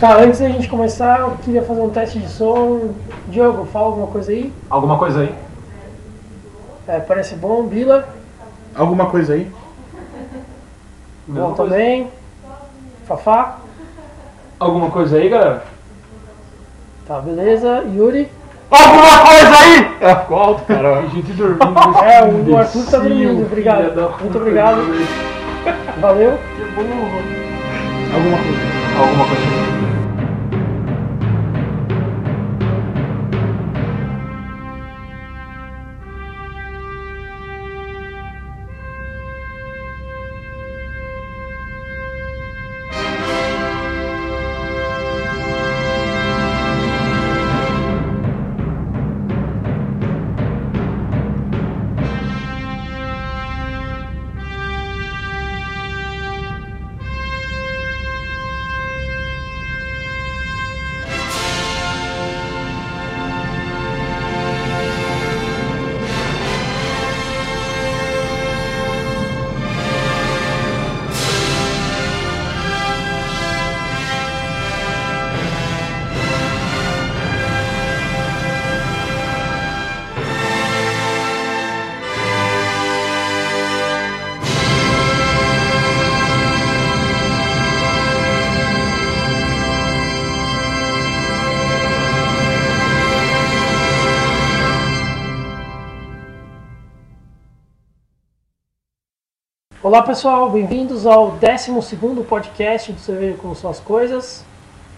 Tá, antes da gente começar, eu queria fazer um teste de som. Diogo, fala alguma coisa aí. Alguma coisa aí? É, parece bom. Bila, Alguma coisa aí? bom coisa. também. Fafá, Alguma coisa aí, galera? tá, beleza. Yuri. Alguma coisa aí! É, ficou alto, cara. A gente dormindo. É, o Arthur tá dormindo, obrigado. Muito obrigado. Valeu. Alguma coisa. Coisa Olá pessoal, bem-vindos ao 12 podcast do Cerveja Como São as Coisas.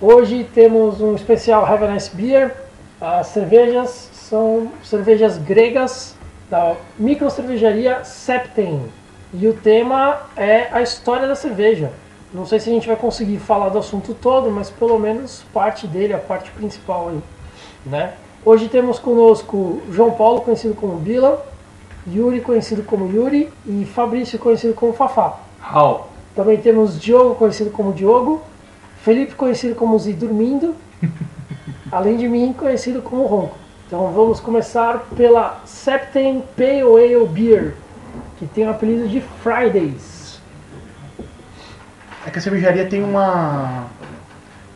Hoje temos um especial Have a Nice Beer. As cervejas são cervejas gregas da micro cervejaria Septem. E o tema é a história da cerveja. Não sei se a gente vai conseguir falar do assunto todo, mas pelo menos parte dele, a parte principal aí, né? Hoje temos conosco João Paulo, conhecido como Bila, Yuri, conhecido como Yuri, e Fabrício, conhecido como Fafá. How? Também temos Diogo, conhecido como Diogo, Felipe, conhecido como Zi Dormindo, além de mim, conhecido como Ronco. Então vamos começar pela Septem Pale Ale Beer, que tem o apelido de Fridays. É que a cervejaria tem uma.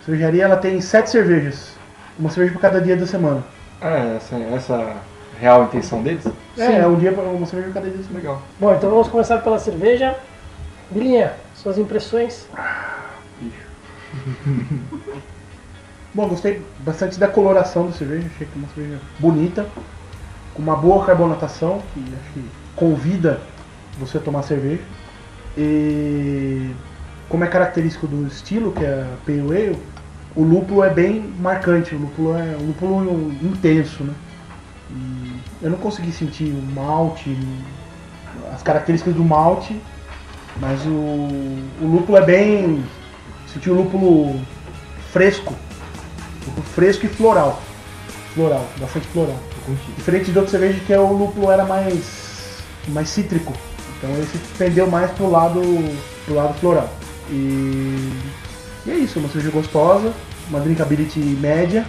A cervejaria ela tem sete cervejas. Uma cerveja por cada dia da semana. É, essa, essa é real intenção deles? É, Sim. é um dia uma cerveja cada dia. Legal. Bom, então vamos começar pela cerveja. Bilinha, suas impressões? Bom, gostei bastante da coloração da cerveja, achei que é uma cerveja bonita, com uma boa carbonatação, que acho que convida você a tomar cerveja. E como é característico do estilo, que é a Pale Ale, o lúpulo é bem marcante, o lúpulo é um lúpulo intenso, né? Eu não consegui sentir o malte, as características do malte, mas o, o lúpulo é bem. Senti o lúpulo fresco, lúpulo fresco e floral. Floral, bastante floral. Diferente de outras cervejas que é o lúpulo era mais, mais cítrico. Então esse pendeu mais pro lado, pro lado floral. E, e é isso, uma cerveja gostosa, uma drinkability média.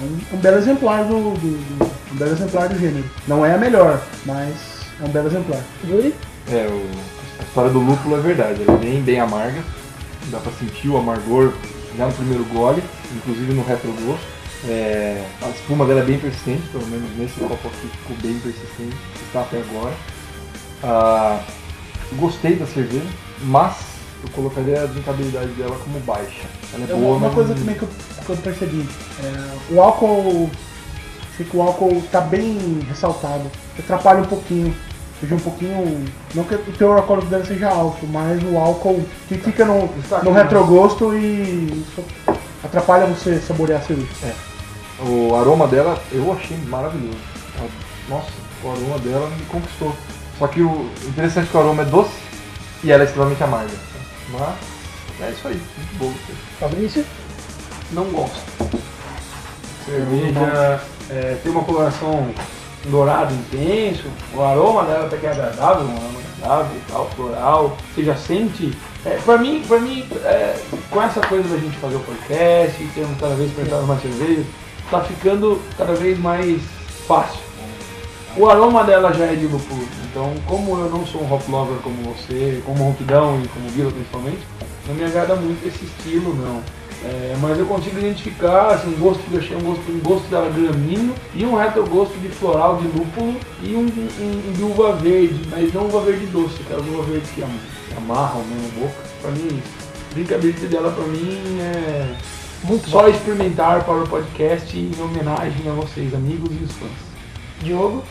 Um, um belo exemplar do, do- do- um belo exemplar do gênero. Não é a melhor, mas é um belo exemplar. Yuri? É, o, a história do lúpulo é verdade, ela é bem, bem amarga. Dá pra sentir o amargor já no primeiro gole, inclusive no retrogosto. É, a espuma dela é bem persistente, pelo menos nesse copo aqui ficou bem persistente, está até agora. Ah, gostei da cerveja, mas eu colocaria a drinkabilidade dela como baixa. Ela é É boa, uma, mas coisa também que eu, que eu percebi. é, o álcool. Achei que o álcool tá bem ressaltado. Atrapalha um pouquinho. Seja um pouquinho. Não que o teor alcoólico dela seja alto, mas o álcool que fica no, no retrogosto e atrapalha você saborear a cerveja. O aroma dela eu achei maravilhoso. Nossa, o aroma dela me conquistou. Só que o interessante é que o aroma é doce e ela é extremamente amarga. Mas é isso aí, muito bom. Fabrício? Não gosto. Cerveja é, tem uma coloração dourado intenso, o aroma dela até que é agradável, um aroma agradável e tal, floral. Você já sente. É, pra mim, pra mim é, com essa coisa da gente fazer o podcast, e termos cada vez experimentado mais cerveja, tá ficando cada vez mais fácil. O aroma dela já é de lúpulo, então como eu não sou um hop lover como você, como Ronquidão e como Vila principalmente, não me agrada muito esse estilo não. É, mas eu consigo identificar assim, um gosto que eu achei um gosto, um gosto dela gramíneo e um retrogosto de floral de lúpulo e um, um, um de uva verde, mas não uva verde doce, aquela uva verde que que amarram mesmo a boca. Pra mim, a drinkability dela pra mim é Muito só bom. experimentar para o podcast em homenagem a vocês, amigos e os fãs. Diogo,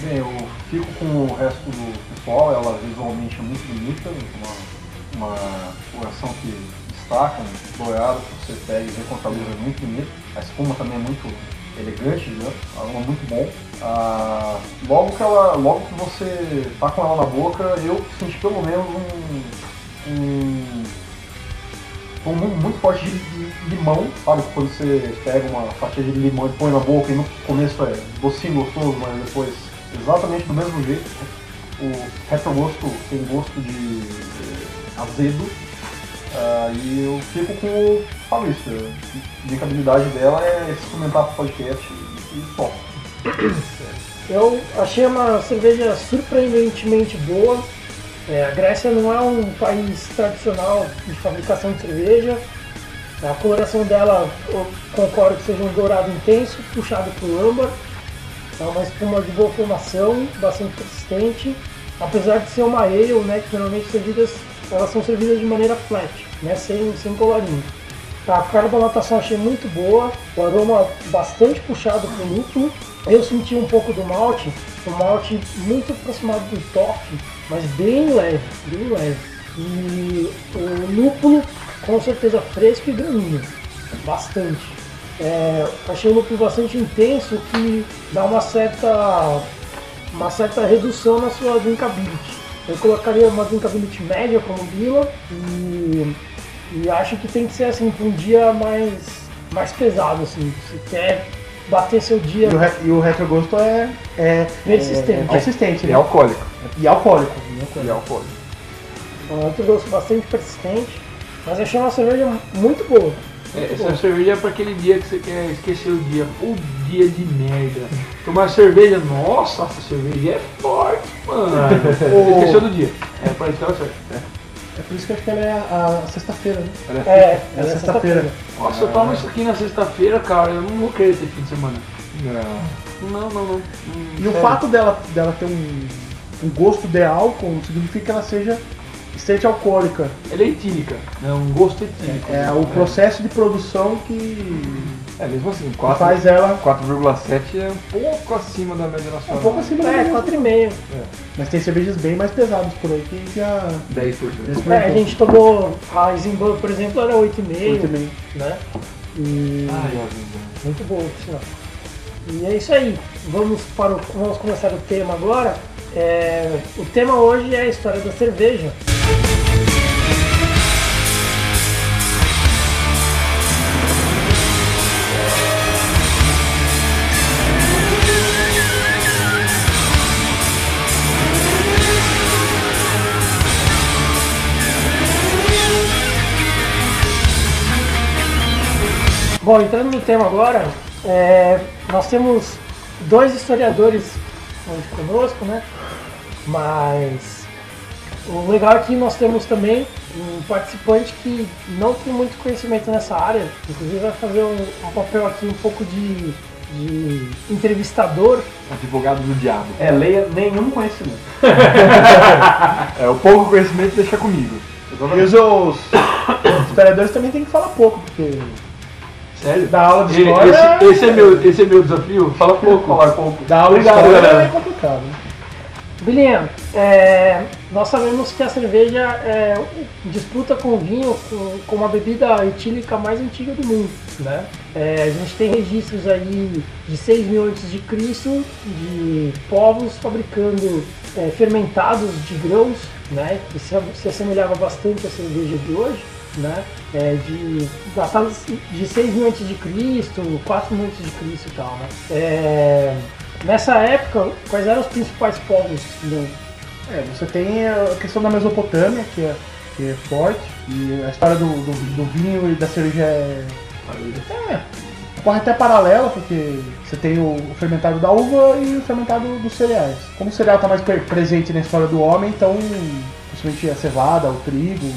Bem, eu fico com o resto do pessoal, ela visualmente é muito bonita, uma, uma coloração que destaca, um dourado que você pega e vê com a luz é muito bonito. A espuma também é muito elegante, né? aroma muito bom. Ah, logo, que ela, logo que você tá com ela na boca, eu senti pelo menos um, um tom muito forte de de limão, sabe? Quando você pega uma fatia de limão e põe na boca e no começo é docinho, gostoso, mas depois exatamente do mesmo jeito. O retrogosto tem gosto de eh, azedo. ah, e eu fico com o Fabrício. A drinkabilidade dela é experimentar pro podcast e, e só. eu achei uma cerveja surpreendentemente boa. É, a Grécia não é um país tradicional de fabricação de cerveja. A coloração dela, eu concordo que seja um dourado intenso, puxado o âmbar. É uma espuma de boa formação, bastante persistente. Apesar de ser uma ale, né, que normalmente servidas, elas são servidas de maneira flat, né, sem, sem colorinho. A carbonatação achei muito boa, o aroma bastante puxado para o lúpulo. Eu senti um pouco do malte, um malte muito aproximado do toque, mas bem leve, bem leve. E o lúpulo com certeza fresco e gramíneo, bastante. É, achei o lúpulo bastante intenso que dá uma certa, uma certa redução na sua drinkability. Eu colocaria uma drinkability média como Bila e, e acho que tem que ser assim para um dia mais, mais pesado assim. Se quer bater seu dia E o, re- e o retrogosto é, é Persistente. É, é persistente, E né? alcoólico. E alcoólico. E alcoólico. É um outro gosto bastante persistente, mas achei uma cerveja muito boa. É, essa cerveja é para aquele dia que você quer esquecer o dia. O dia de merda. Tomar cerveja, nossa, essa cerveja é forte, mano. O- Esqueceu do dia. É para isso que ela serve. É por isso que eu acho que ela é a, a sexta-feira, né? É, É ela é sexta-feira. Nossa, eu tomo isso aqui na sexta-feira, cara. Eu não vou querer ter fim de semana. Não. Não, não, não. Hum, E o sério. fato dela, dela ter um, um gosto de álcool significa que ela seja extremamente alcoólica. Ela é etílica, é um gosto etílico. É o processo de produção que É, mesmo assim, que 4 faz ela 4,7 é um pouco acima da média um nacional. pouco acima da É, média. 4,5. Mas tem cervejas bem mais pesadas por aí que já 10%. É, a gente tomou a Eisenbahn, por exemplo, era 8,5, também. né? E Ai, muito boa, por sinal. E é isso aí. Vamos, para o, vamos começar o tema agora. É, o tema hoje é a história da cerveja. Bom, entrando no tema agora, é, nós temos dois historiadores hoje conosco, né? Mas o legal é que nós temos também um participante que não tem muito conhecimento nessa área, inclusive vai fazer um, um papel aqui um pouco de, de entrevistador. Advogado do diabo. É, leia nenhum conhecimento. É, o pouco conhecimento deixa comigo. E os, os historiadores também tem que falar pouco, porque Sério? da aula de história. esse, esse é meu, esse é meu desafio? Fala pouco. Falar pouco. Da aula de Obrigado, história galera. é complicado. né? Bilinha, é, nós sabemos que a cerveja é, disputa com o vinho com, com a bebida etílica mais antiga do mundo. Né? É, a gente tem registros aí de 6 mil antes de Cristo de povos fabricando é, fermentados de grãos, né? que se, se assemelhava bastante à cerveja de hoje. Né? É, de de 6 mil antes de Cristo, 4 mil antes de Cristo e tal. Né? É, Nessa época, quais eram os principais povos? do- É, você tem a questão da Mesopotâmia, que é, que é forte, e a história do, do, do vinho e da cerveja é. É, corre até paralela, porque você tem o, fermentado da uva e o fermentado dos cereais. Como o cereal está mais presente na história do homem, então, principalmente a cevada, o trigo,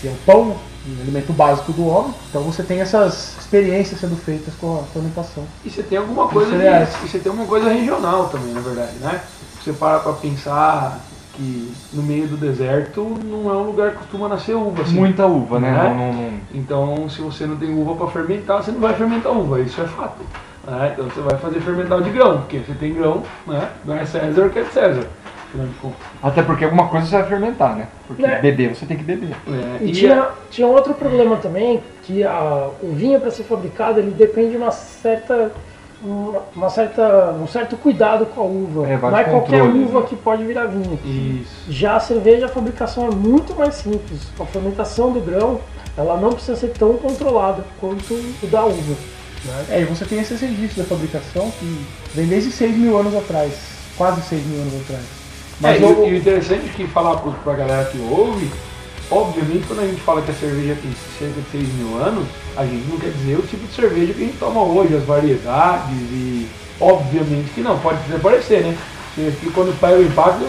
que é o pão, um alimento básico do homem. Então você tem essas experiências sendo feitas com a fermentação. E você tem alguma coisa de, e você tem uma coisa regional também, na verdade, né? Você para pra pensar que no meio do deserto não é um lugar que costuma nascer uva. Assim. Muita uva, né? Né? Não, não, não- Então, se você não tem uva para fermentar, você não vai fermentar uva, isso é fato. né? Então, você vai fazer fermental de grão, porque você tem grão, né? Não é César que é César. Até porque alguma coisa você vai fermentar, né? Porque É. beber você tem que beber. É, E e tinha, tinha outro problema também, que a, o vinho para ser fabricado ele depende de uma certa, uma, uma certa, um certo cuidado com a uva. É, Não é qualquer uva né? que pode virar vinho. Isso. Já a cerveja, a fabricação é muito mais simples. A fermentação do grão, ela não precisa ser tão controlada quanto o da uva. né? É, e você tem esses registros da fabricação que vem desde 6 mil anos atrás, quase 6 mil anos atrás. Mas Mas e, o- e interessante é que falar pro- pra galera que ouve, obviamente quando a gente fala que a cerveja tem cerca de 6 mil anos, a gente não quer dizer o tipo de cerveja que a gente toma hoje, as variedades e obviamente que não, pode até parecer, né? Porque quando pega o impacto,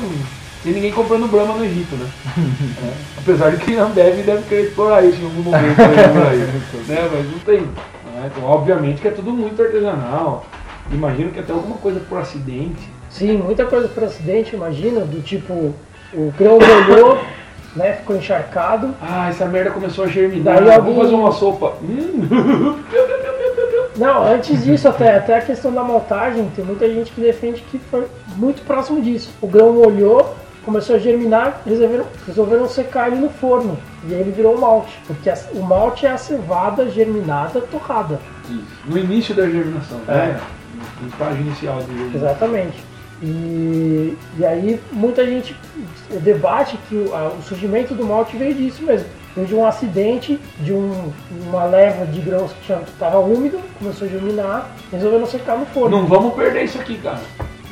tem ninguém comprando Brahma no Egito, né? É. Apesar de que não deve deve querer explorar isso em algum momento aí aí, né? Mas não tem. né? Então obviamente que é tudo muito artesanal. Imagino que até alguma coisa por acidente. Sim, muita coisa por acidente, imagina, do tipo, o grão molhou, né, ficou encharcado, Ah, essa merda começou a germinar. Daí alguém- Vamos fazer uma sopa. Hum. Não, antes disso, até, até a questão da maltagem, tem muita gente que defende que foi muito próximo disso. O grão molhou, começou a germinar, resolveram, resolveram secar ele no forno. E aí ele virou o malte. Porque a- o malte é a cevada germinada torrada. Isso. No início da germinação, né? No estágio inicial germinação. Exatamente. E, e aí muita gente debate que o, a- o surgimento do malte veio disso mesmo. Veio de um acidente, de um- uma leva de grãos que estava úmido, começou a germinar, resolveram secar no forno. Não vamos perder isso aqui, cara.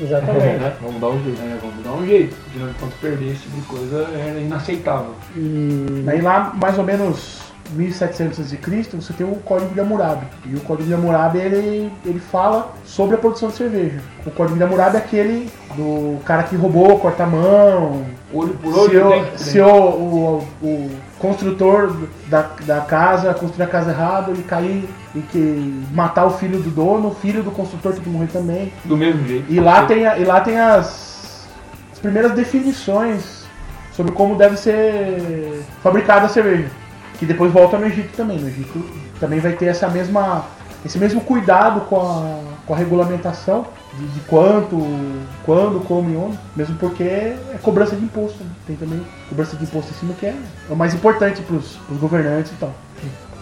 Exatamente. Né? Vamos dar um jeito. É, vamos dar um jeito. Afinal de contas, perder esse tipo de coisa é inaceitável. E Aí lá, mais ou menos 1700 a.C., você tem o Código de Hammurabi. E o Código de Hammurabi, ele, ele fala sobre a produção de cerveja. O Código de Hammurabi é aquele do cara que roubou, corta a mão, Olho por olho, se, por se dente. o, o, o construtor da, da casa construir a casa errado, ele cair e que matar o filho do dono, o filho do construtor tem que morrer também. Do mesmo jeito. E lá tem, a- e lá tem as, as primeiras definições sobre como deve ser fabricada a cerveja. Que depois volta no Egito também. No Egito também vai ter essa mesma, esse mesmo cuidado com a, com a regulamentação de, de quanto, quando, como e onde. Mesmo porque é cobrança de imposto. né? Tem também cobrança de imposto em cima que é, é o mais importante para os governantes e tal.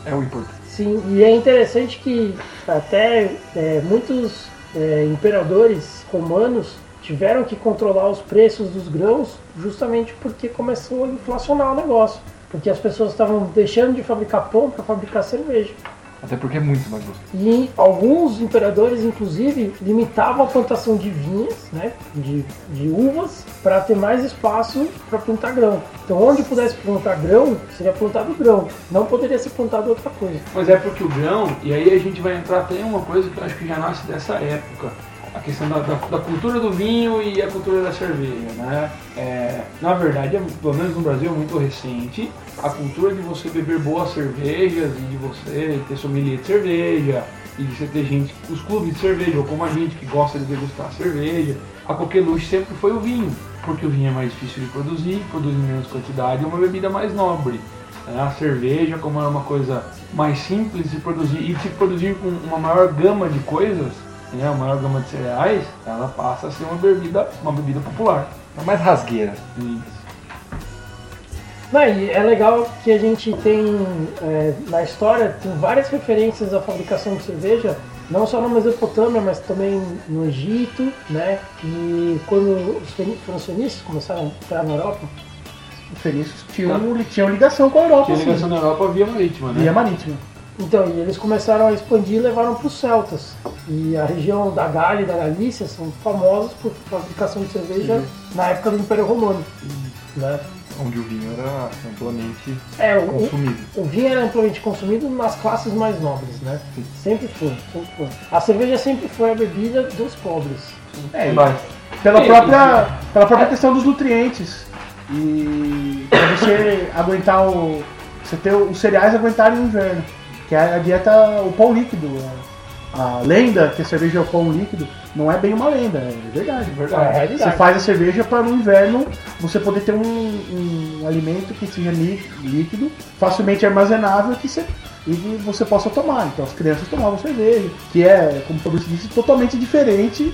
É o importante. Sim, e é interessante que até é, muitos é, imperadores romanos tiveram que controlar os preços dos grãos justamente porque começou a inflacionar o negócio. Porque as pessoas estavam deixando de fabricar pão para fabricar cerveja. Até porque é muito mais gostoso. E alguns imperadores, inclusive, limitavam a plantação de vinhas, né, de, de uvas, para ter mais espaço para plantar grão. Então, onde pudesse plantar grão, seria plantado grão. Não poderia ser plantado outra coisa. Mas é porque o grão, e aí a gente vai entrar até em uma coisa que eu acho que já nasce dessa época. A questão da, da- da cultura do vinho e a cultura da cerveja, né? É, na verdade, é, pelo menos no Brasil, é muito recente. A cultura de você beber boas cervejas e de você ter sommelier de cerveja e de você ter gente, os clubes de cerveja, ou como a gente que gosta de degustar cerveja, a coqueluche sempre foi o vinho, porque o vinho é mais difícil de produzir, produz em menos quantidade, é uma bebida mais nobre. né? A cerveja, como é uma coisa mais simples de produzir e de se produzir com uma maior gama de coisas, né, uma maior gama de cereais, ela passa a ser uma bebida, uma bebida popular. É mais rasgueira. Não, e é legal que a gente tem é, na história tem várias referências à fabricação de cerveja, não só na Mesopotâmia, mas também no Egito, né? E quando os feni- francenistas começaram a entrar na Europa, Os fenícios tinham, tinham ligação com a Europa, Tinha ligação na Europa via marítima, né? Via marítima. então e eles começaram a expandir e levaram para os celtas. E a região da Gália e da Galícia são famosas por fabricação de cerveja na época do Império Romano, né? Onde o vinho era amplamente É, o, consumido. O vinho era amplamente consumido nas classes mais nobres, né? Sempre foi, sempre foi. A cerveja sempre foi a bebida dos pobres. É, Mas, Pela Sim, própria, pela própria questão dos nutrientes. E pra você aguentar o. você ter os cereais aguentarem o inverno. Que é a dieta, o pão líquido. A, a lenda que a cerveja é o pão líquido não é bem uma lenda, é verdade. É a Você faz a cerveja para no inverno você poder ter um, um alimento que seja lí- líquido, facilmente armazenável que você, e que você possa tomar. Então as crianças tomavam cerveja, que é, como o Fabrício disse, totalmente diferente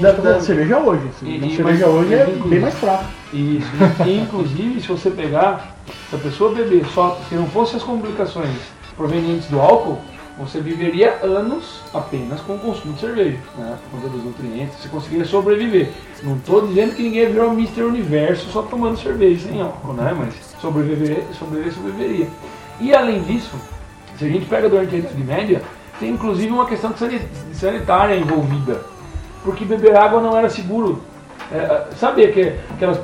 da, tomou da cerveja hoje. assim. E- a e- cerveja mas- hoje é inclusive- bem mais fraca. Isso. E, inclusive, se você pegar, se a pessoa beber só, se não fosse as complicações provenientes do álcool, você viveria anos apenas com o consumo de cerveja, né? Por conta dos nutrientes, você conseguiria sobreviver. Não estou dizendo que ninguém virou Mr. Universo só tomando cerveja sem álcool, né? Mas sobreviver, sobreviver, sobreviveria. E além disso, se a gente pega durante a Idade Média, tem inclusive uma questão sanitária envolvida. Porque beber água não era seguro. É, sabe que, aquelas.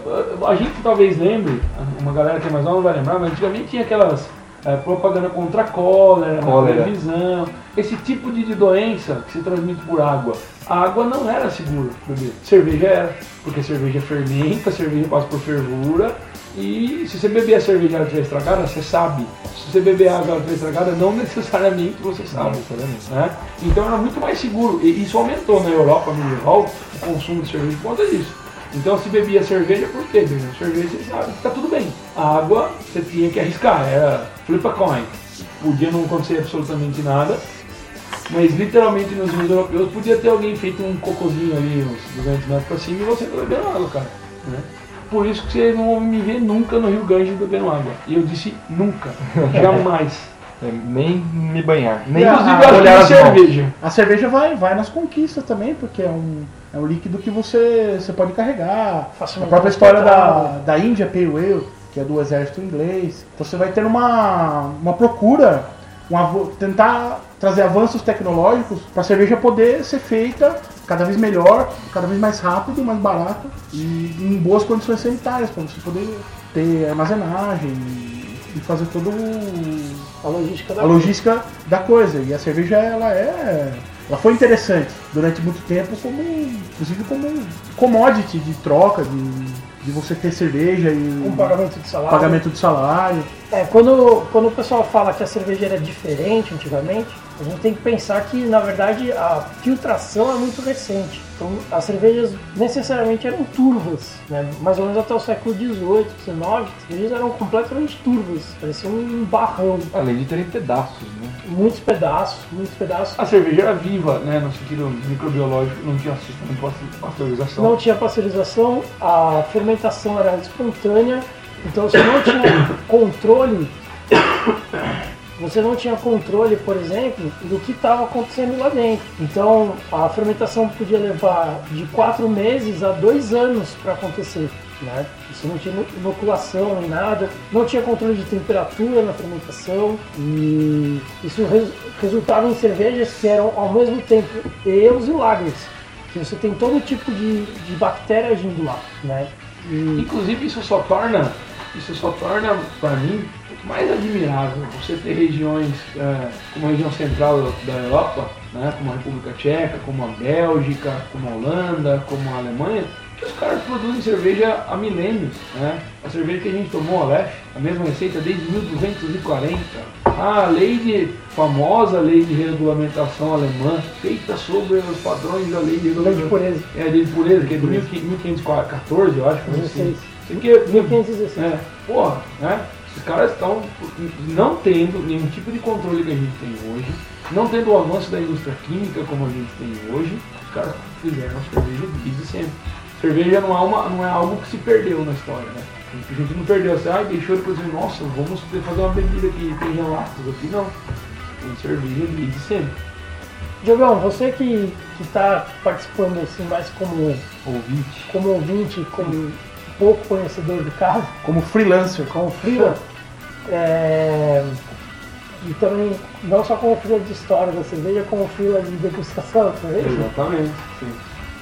A gente talvez lembre, uma galera que é mais nova não vai lembrar, mas antigamente tinha aquelas é, propaganda contra a cólera, na Cólera. televisão, esse tipo de, de doença que se transmite por água. A água não era segura beber. Cerveja era, porque cerveja fermenta, cerveja passa por fervura. E se você beber a cerveja e ela estragada, você sabe. Se você beber água e ela estragada, não necessariamente você sabe. né? Então era muito mais seguro. E isso aumentou na Europa, no geral, o consumo de cerveja por conta disso. Então se bebia cerveja, por quê? Bebendo cerveja, você sabe que tá tudo bem. A água, você tinha que arriscar, era flip a coin. Podia não acontecer absolutamente nada, mas literalmente nos rios europeus podia ter alguém feito um cocôzinho ali, uns 200 metros pra cima, e você tá bebendo água, cara. né? Por isso que vocês não vão me ver nunca no Rio Ganges bebendo água. E eu disse nunca, jamais. É, nem me banhar. Nem Inclusive, nem as mãos. cerveja. A cerveja vai, vai nas conquistas também, porque é um, é um líquido que você, você pode carregar. A Facilmente própria história da, da Índia, Pale Ale, que é do exército inglês. Então você vai ter uma, uma procura, um tentar trazer avanços tecnológicos para a cerveja poder ser feita cada vez melhor, cada vez mais rápido, mais barato e em boas condições sanitárias, para você poder ter armazenagem e fazer todo A logística da a logística da coisa. E a cerveja, ela é. Ela foi interessante durante muito tempo, como, inclusive como commodity de troca, de, de você ter cerveja e um pagamento de salário. pagamento de salário. É, quando, quando o pessoal fala que a cerveja era diferente antigamente, a gente tem que pensar que, na verdade, a filtração é muito recente. Então, as cervejas necessariamente eram turvas, né? mais ou menos até o século XVIII, XIX, as cervejas eram completamente turvas, pareciam um barrão. Além de terem pedaços, né? Muitos pedaços, muitos pedaços. A cerveja era viva, né, no sentido microbiológico, não tinha sistema de paste- pasteurização. Não tinha pasteurização, a fermentação era espontânea, então você não tinha controle. Você não tinha controle, por exemplo, do que estava acontecendo lá dentro. Então a fermentação podia levar de quatro meses a dois anos para acontecer. Né? Você não tinha inoculação nem nada, não tinha controle de temperatura na fermentação e isso res- resultava em cervejas que eram ao mesmo tempo ales e lagers que você tem todo tipo de, de bactéria agindo lá, né? E Inclusive isso só torna, isso só torna para mim mais admirável você ter regiões é, como a região central da Europa, né, como a República Tcheca, como a Bélgica, como a Holanda, como a Alemanha, que os caras produzem cerveja há milênios, né? A cerveja que a gente tomou, a Lef, a mesma receita desde 1240. A lei de famosa lei de regulamentação alemã, feita sobre os padrões da lei de lei de regulamentação pureza. é a lei de pureza, que é de 1514, eu acho. que é assim. 16. Isso aqui é 1516. é, porra, né? Os caras estão não tendo nenhum tipo de controle que a gente tem hoje, não tendo o avanço da indústria química como a gente tem hoje, os caras fizeram cerveja desde sempre. Cerveja não é, uma, não é algo que se perdeu na história, né? A gente não perdeu assim, ah, deixou de produzir, nossa, vamos fazer uma bebida que tem relatos aqui, não. Tem cerveja desde sempre. Diogão, você que está participando assim mais como, Ouvinte. como ouvinte, como pouco conhecedor do caso, Como freelancer. como freela, é, e também não só como freela de história da cerveja, como freela de degustação da cerveja, Exatamente, sim.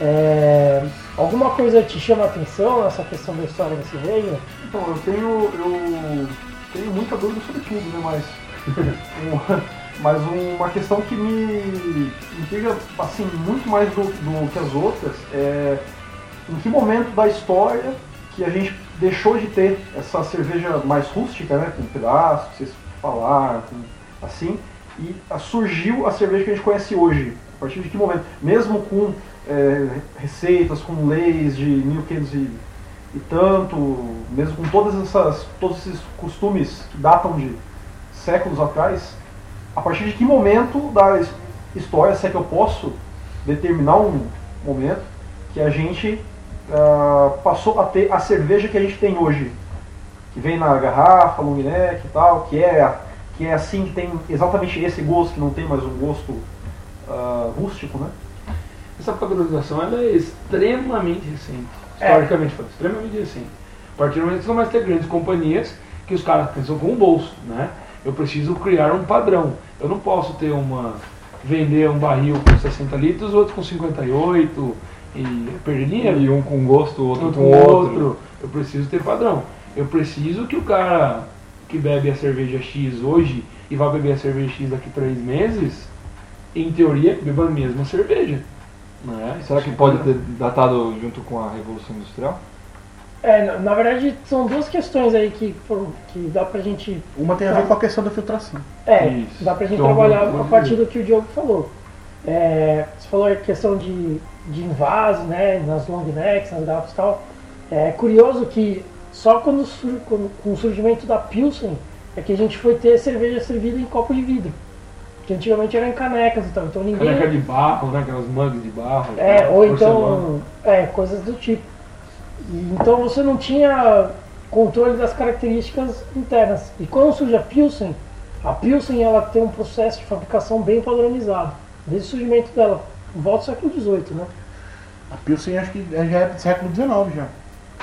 é, alguma coisa te chama a atenção nessa questão da história da cerveja? Então, eu tenho, eu tenho muita dúvida sobre tudo, né? Mas, mas uma questão que me intriga assim, muito mais do, do que as outras é em que momento da história que a gente deixou de ter essa cerveja mais rústica, né? Com pedaços, que vocês falaram, assim, e surgiu a cerveja que a gente conhece hoje. A partir de que momento? Mesmo com é, receitas, com leis de 1500 e, e tanto, mesmo com todas essas, todos esses costumes que datam de séculos atrás, a partir de que momento da his- história, se é que eu posso determinar um momento, que a gente ah, passou a ter a cerveja que a gente tem hoje, que vem na garrafa, long neck e tal, que é, que é assim, que tem exatamente esse gosto, que não tem mais um gosto ah, rústico, né? Essa padronização ela é extremamente recente. É. Historicamente falando, extremamente recente. A partir do momento que você começa a ter grandes companhias que os caras pensam com o bolso, né? Eu preciso criar um padrão. Eu não posso ter uma. vender um barril com 60 litros, outro com 58 e perder dinheiro. E um com gosto, outro outro com com outro. outro. Eu preciso ter padrão. Eu preciso que o cara que bebe a cerveja X hoje e vai beber a cerveja X daqui três meses, em teoria, beba a mesma cerveja. Não é? Será que pode ter datado junto com a Revolução Industrial? É, na, na verdade, são duas questões aí que, foram, que dá pra gente. Uma tem a ver com a questão da filtração. É, Isso. dá pra gente Então, trabalhar a partir do que o Diogo falou. É, você falou a questão de, de invase, né, nas long necks, nas garrafas e tal. É curioso que só quando, quando- com o surgimento da Pilsen é que a gente foi ter cerveja servida em copo de vidro. Porque antigamente era em canecas e tal. Então ninguém. Caneca de barro, né? Aquelas mugs de barro. É, ou porcelana. então. É, coisas do tipo. E, então você não tinha controle das características internas. E quando surge a Pilsen, a Pilsen ela tem um processo de fabricação bem padronizado. Desde o surgimento dela, volta ao século XVIII, né? A Pilsen acho que já é do século XIX já.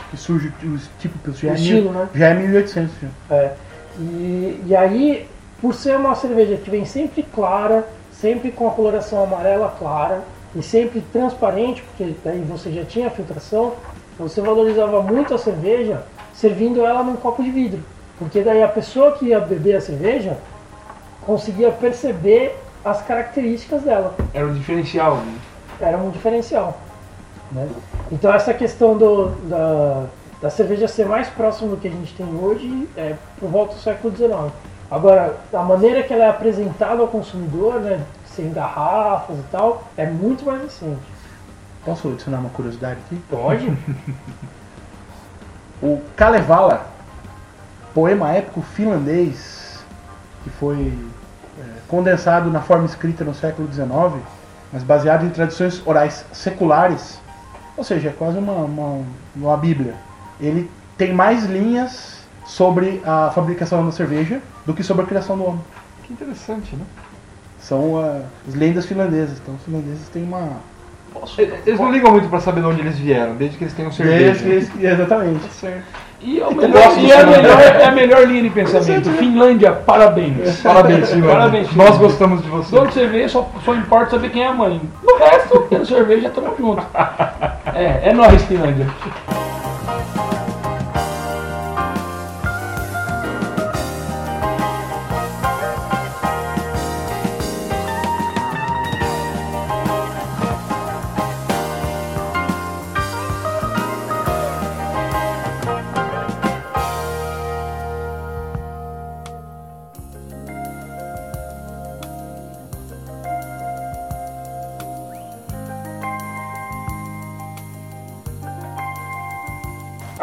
Que surge o tipo Pilsen. Já, é estilo, mil- né? já é 1800 já. É. E, e aí, por ser uma cerveja que vem sempre clara, sempre com a coloração amarela clara e sempre transparente, porque daí você já tinha a filtração, você valorizava muito a cerveja servindo ela num copo de vidro. Porque daí a pessoa que ia beber a cerveja conseguia perceber as características dela. Era o diferencial, né? Era um diferencial. né? Então essa questão do, da, da cerveja ser mais próxima do que a gente tem hoje é por volta do século XIX. Agora, a maneira que ela é apresentada ao consumidor, né, sem garrafas e tal, é muito mais recente. Posso adicionar uma curiosidade aqui? Pode? O Kalevala, poema épico finlandês, que foi condensado na forma escrita no século XIX, mas baseado em tradições orais seculares, ou seja, é quase uma, uma, uma bíblia. Ele tem mais linhas sobre a fabricação da cerveja do que sobre a criação do homem. Que interessante, né? São ah, as lendas finlandesas. Então os finlandeses têm uma... Eles não ligam muito pra saber de onde eles vieram, desde que eles tenham cerveja. Eles- exatamente. E, é, Eu melhor, e é, a Finlândia. melhor, é a melhor linha de pensamento. Finlândia, parabéns. Parabéns, Finlândia. Parabéns, Nós gostamos de você. De onde você vê, só, só importa saber quem é a mãe. No resto, tendo cerveja, tamo junto. É, é nóis, Finlândia.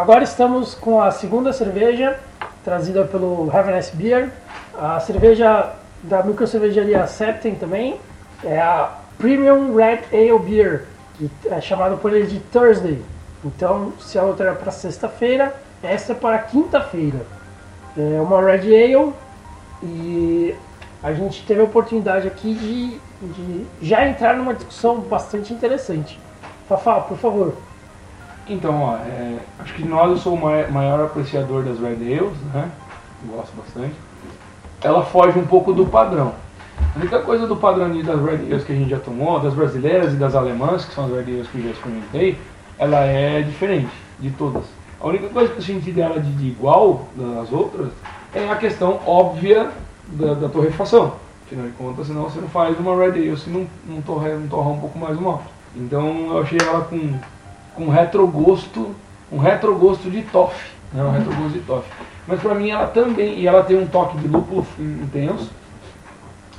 Agora estamos com a segunda cerveja, trazida pelo Nice Beer. A cerveja da microcervejaria Septem também é a Premium Red Ale Beer, que é chamada por eles de Thursday. Então, se a outra era para sexta-feira, essa é para quinta-feira. É uma Red Ale e a gente teve a oportunidade aqui de, de já entrar numa discussão bastante interessante. Fafá, por favor. Então, ó, é, acho que nós eu sou o mai- maior apreciador das Red Ales, né? Gosto bastante. Ela foge um pouco do padrão. A única coisa do padrão das Red Ales que a gente já tomou, das brasileiras e das alemãs, que são as Red Ales que eu já experimentei, ela é diferente de todas. A única coisa que eu senti dela de, de igual das outras é a questão óbvia da, da torrefação. Afinal de contas, senão você não faz uma Red Ale se não, não, torrar, não torrar um pouco mais o malte. Então eu achei ela com com retrogosto, um retrogosto de toffee. É um retrogosto de toffee. Mas pra mim ela também, e ela tem um toque de lúpulo intenso,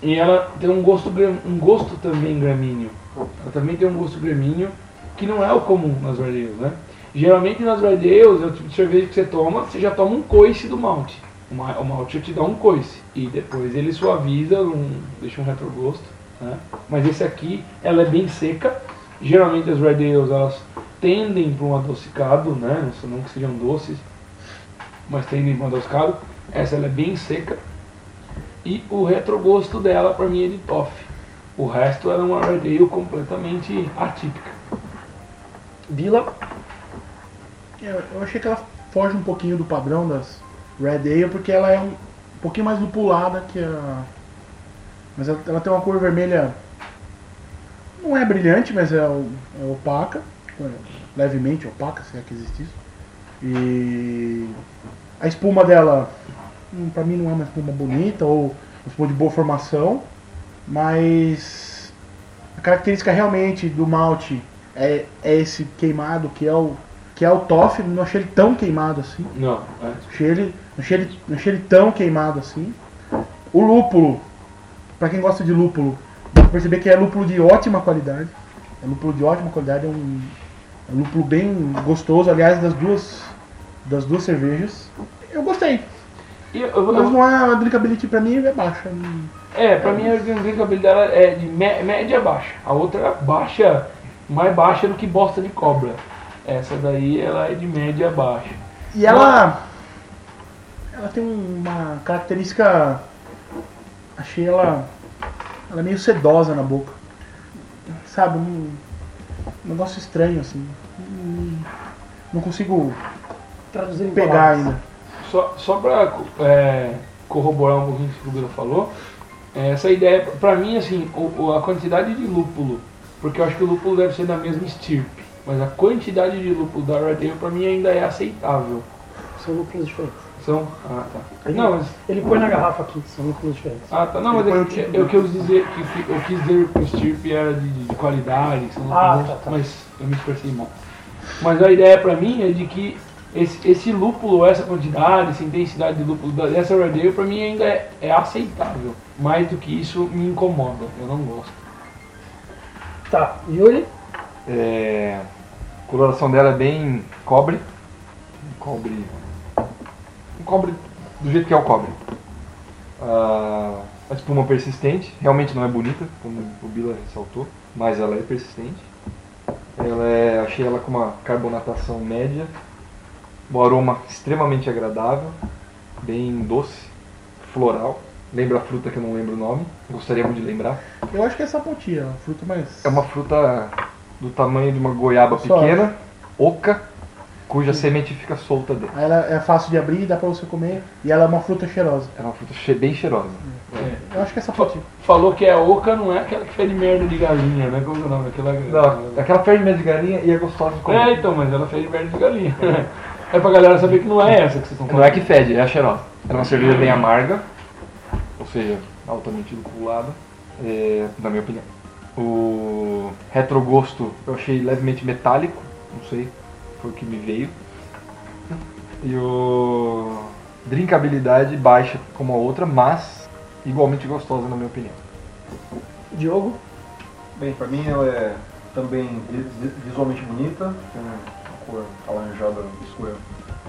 e ela tem um gosto, um gosto também gramíneo. Ela também tem um gosto gramíneo, que não é o comum nas Ales, né? Geralmente nas Ales, é o tipo de cerveja que você toma, você já toma um coice do malte. O ma- o malte te dá um coice. E depois ele suaviza, um, deixa um retrogosto. Né? Mas esse aqui, ela é bem seca. Geralmente as Red elas tendem para um adocicado, né? Não que sejam doces, mas tendem para um adocicado. Essa ela é bem seca. E o retrogosto dela, para mim, é de toffee. O resto era uma Red Ale completamente atípica. Bila, Eu, eu achei que ela foge um pouquinho do padrão das Red Ale, porque ela é um, um pouquinho mais lupulada que a. Mas ela, ela tem uma cor vermelha. Não é brilhante, mas é, é opaca. Levemente opaca, se é que existe isso. E a espuma dela, hum, pra mim não é uma espuma bonita ou uma espuma de boa formação, mas a característica realmente do malte é, é esse queimado que é o que é o toffee, não achei ele tão queimado assim. Não, é. Achei ele, achei ele, achei ele tão queimado assim. O lúpulo, pra quem gosta de lúpulo, dá pra perceber que é lúpulo de ótima qualidade. É lúpulo de ótima qualidade, é um lúpulo bem gostoso, aliás, das duas, das duas cervejas. Eu gostei, eu- eu- mas não é a drinkability pra mim é baixa. É, pra mim a drinkabilidade dela é de mé- média baixa. A outra é baixa, mais baixa do que bosta de cobra. Essa daí ela é de média baixa. E ela. Ela tem uma característica. Achei ela. Ela é meio sedosa na boca. Sabe? Um, um negócio estranho assim. Hum, Não consigo traduzir em pegar palavras. ainda. Só, só pra é, corroborar um pouquinho o que o Bila falou, é, essa ideia, pra mim, assim, o, o- a quantidade de lúpulo, porque eu acho que o lúpulo deve ser da mesma estirpe, mas a quantidade de lúpulo da Red Ale pra mim ainda é aceitável. São lúpulos diferentes. São. Ah, tá. Ele, Não, mas. ele põe na garrafa aqui, são lúpulos diferentes. Ah, tá. Não, mas eu, o tipo eu, quis dizer que eu quis dizer que o estirpe era de, de qualidade, são Ah, tá, tá. mas eu me expressei mal. Mas a ideia pra mim é de que esse, esse lúpulo, essa quantidade, essa intensidade de lúpulo dessa Ale pra mim ainda é, é aceitável. Mais do que isso me incomoda, eu não gosto. Tá, Yuri, É, a coloração dela é bem cobre. Cobre. Cobre do jeito que é o cobre. Ah, a espuma persistente, realmente não é bonita, como o Bila ressaltou, mas ela é persistente. Ela é, achei ela com uma carbonatação média, um aroma extremamente agradável, bem doce, floral. Lembra a fruta que eu não lembro o nome, gostaria muito de lembrar. Eu acho que é sapotia, fruta mais. É uma fruta do tamanho de uma goiaba Só. pequena, oca, cuja semente fica solta dentro. Aí Ela é fácil de abrir, dá pra você comer. E ela é uma fruta cheirosa. É uma fruta che- bem cheirosa. Eu acho que é sapotia. Falou que é oca, não é aquela que fede merda de galinha, né? Como que é o nome? Aquela... Não, aquela ferve de galinha e é gostosa de comer. É, então, mas ela fede merda de galinha. É pra galera saber que não é essa que vocês estão Não é que fede, é a cheirosa. Ela é uma cerveja bem amarga, ou seja, altamente lupulada, é, na minha opinião. O retrogosto eu achei levemente metálico, não sei, foi o que me veio. E o drinkabilidade baixa como a outra, mas igualmente gostosa na minha opinião. Diogo, Bem, pra mim ela é também vi- vi- visualmente bonita, tem uma cor alaranjada escura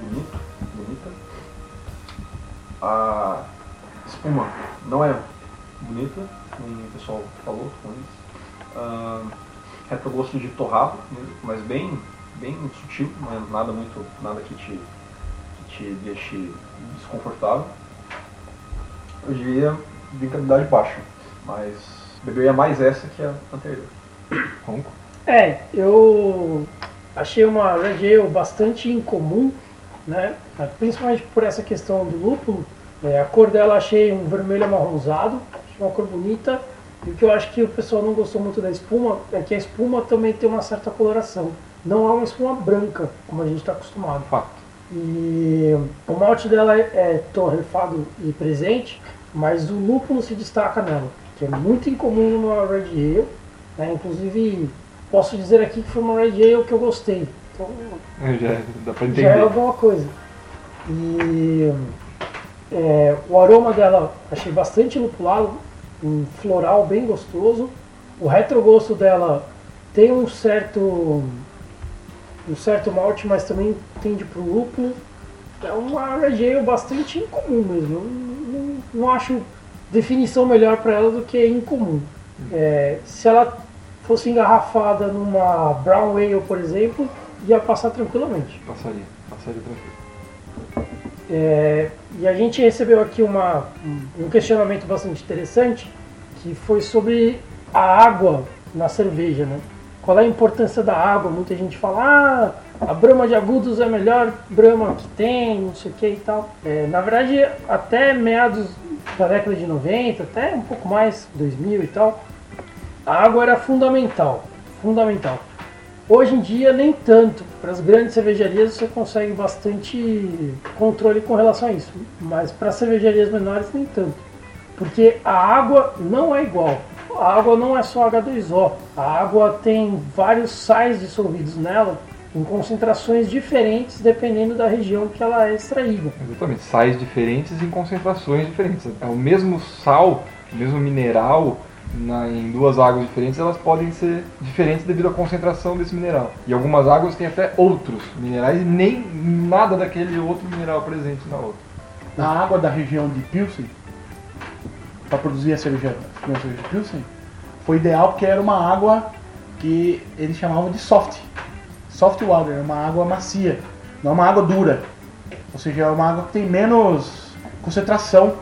bonita, bonita. A espuma não é bonita, como o pessoal falou com isso. Ah, retrogosto de torrado, mas bem, bem sutil, não é nada muito, nada que te, que te deixe desconfortável. Eu diria drinkabilidade baixa, mas beberia mais essa que a anterior. Ronco? É, eu achei uma Red Ale bastante incomum, né? Principalmente por essa questão do lúpulo. É, a cor dela achei um vermelho amarronzado, achei uma cor bonita. E o que eu acho que o pessoal não gostou muito da espuma é que a espuma também tem uma certa coloração. Não é uma espuma branca, como a gente está acostumado. Fato. E o malte dela é, é torrefado e presente, mas o lúpulo se destaca nela, que é muito incomum numa Red Ale. né? Inclusive, posso dizer aqui que foi uma Red Ale que eu gostei. Então, É, Já dá pra já é entender. alguma coisa. E é, o aroma dela achei bastante lupulado, um floral bem gostoso. O retrogosto dela tem um certo um certo malte, mas também tende para o lúpulo. É uma ale bastante incomum mesmo. Eu não, não, não acho definição melhor para ela do que incomum. É, se ela fosse engarrafada numa brown ale, por exemplo, ia passar tranquilamente. Passaria, passaria tranquilo. É, e a gente recebeu aqui uma, um questionamento bastante interessante, que foi sobre a água na cerveja, né? Qual é a importância da água? Muita gente fala, ah, a brama de agudos é a melhor brama que tem, não sei o que e tal. É, na verdade, até meados da década de 90, até um pouco mais, 2000 e tal, a água era fundamental, fundamental. Hoje em dia, nem tanto. Para as grandes cervejarias você consegue bastante controle com relação a isso, mas para cervejarias menores, nem tanto. Porque a água não é igual. A água não é só H2O. A água tem vários sais dissolvidos nela em concentrações diferentes dependendo da região que ela é extraída. Exatamente, sais diferentes em concentrações diferentes. É o mesmo sal, o mesmo mineral, na, em duas águas diferentes, elas podem ser diferentes devido à concentração desse mineral. E algumas águas têm até outros minerais e nem nada daquele outro mineral presente na outra. Na água da região de Pilsen, para produzir a cerveja, a cerveja Pilsen, foi ideal porque era uma água que eles chamavam de soft. Soft water, é uma água macia, não é uma água dura. Ou seja, é uma água que tem menos concentração.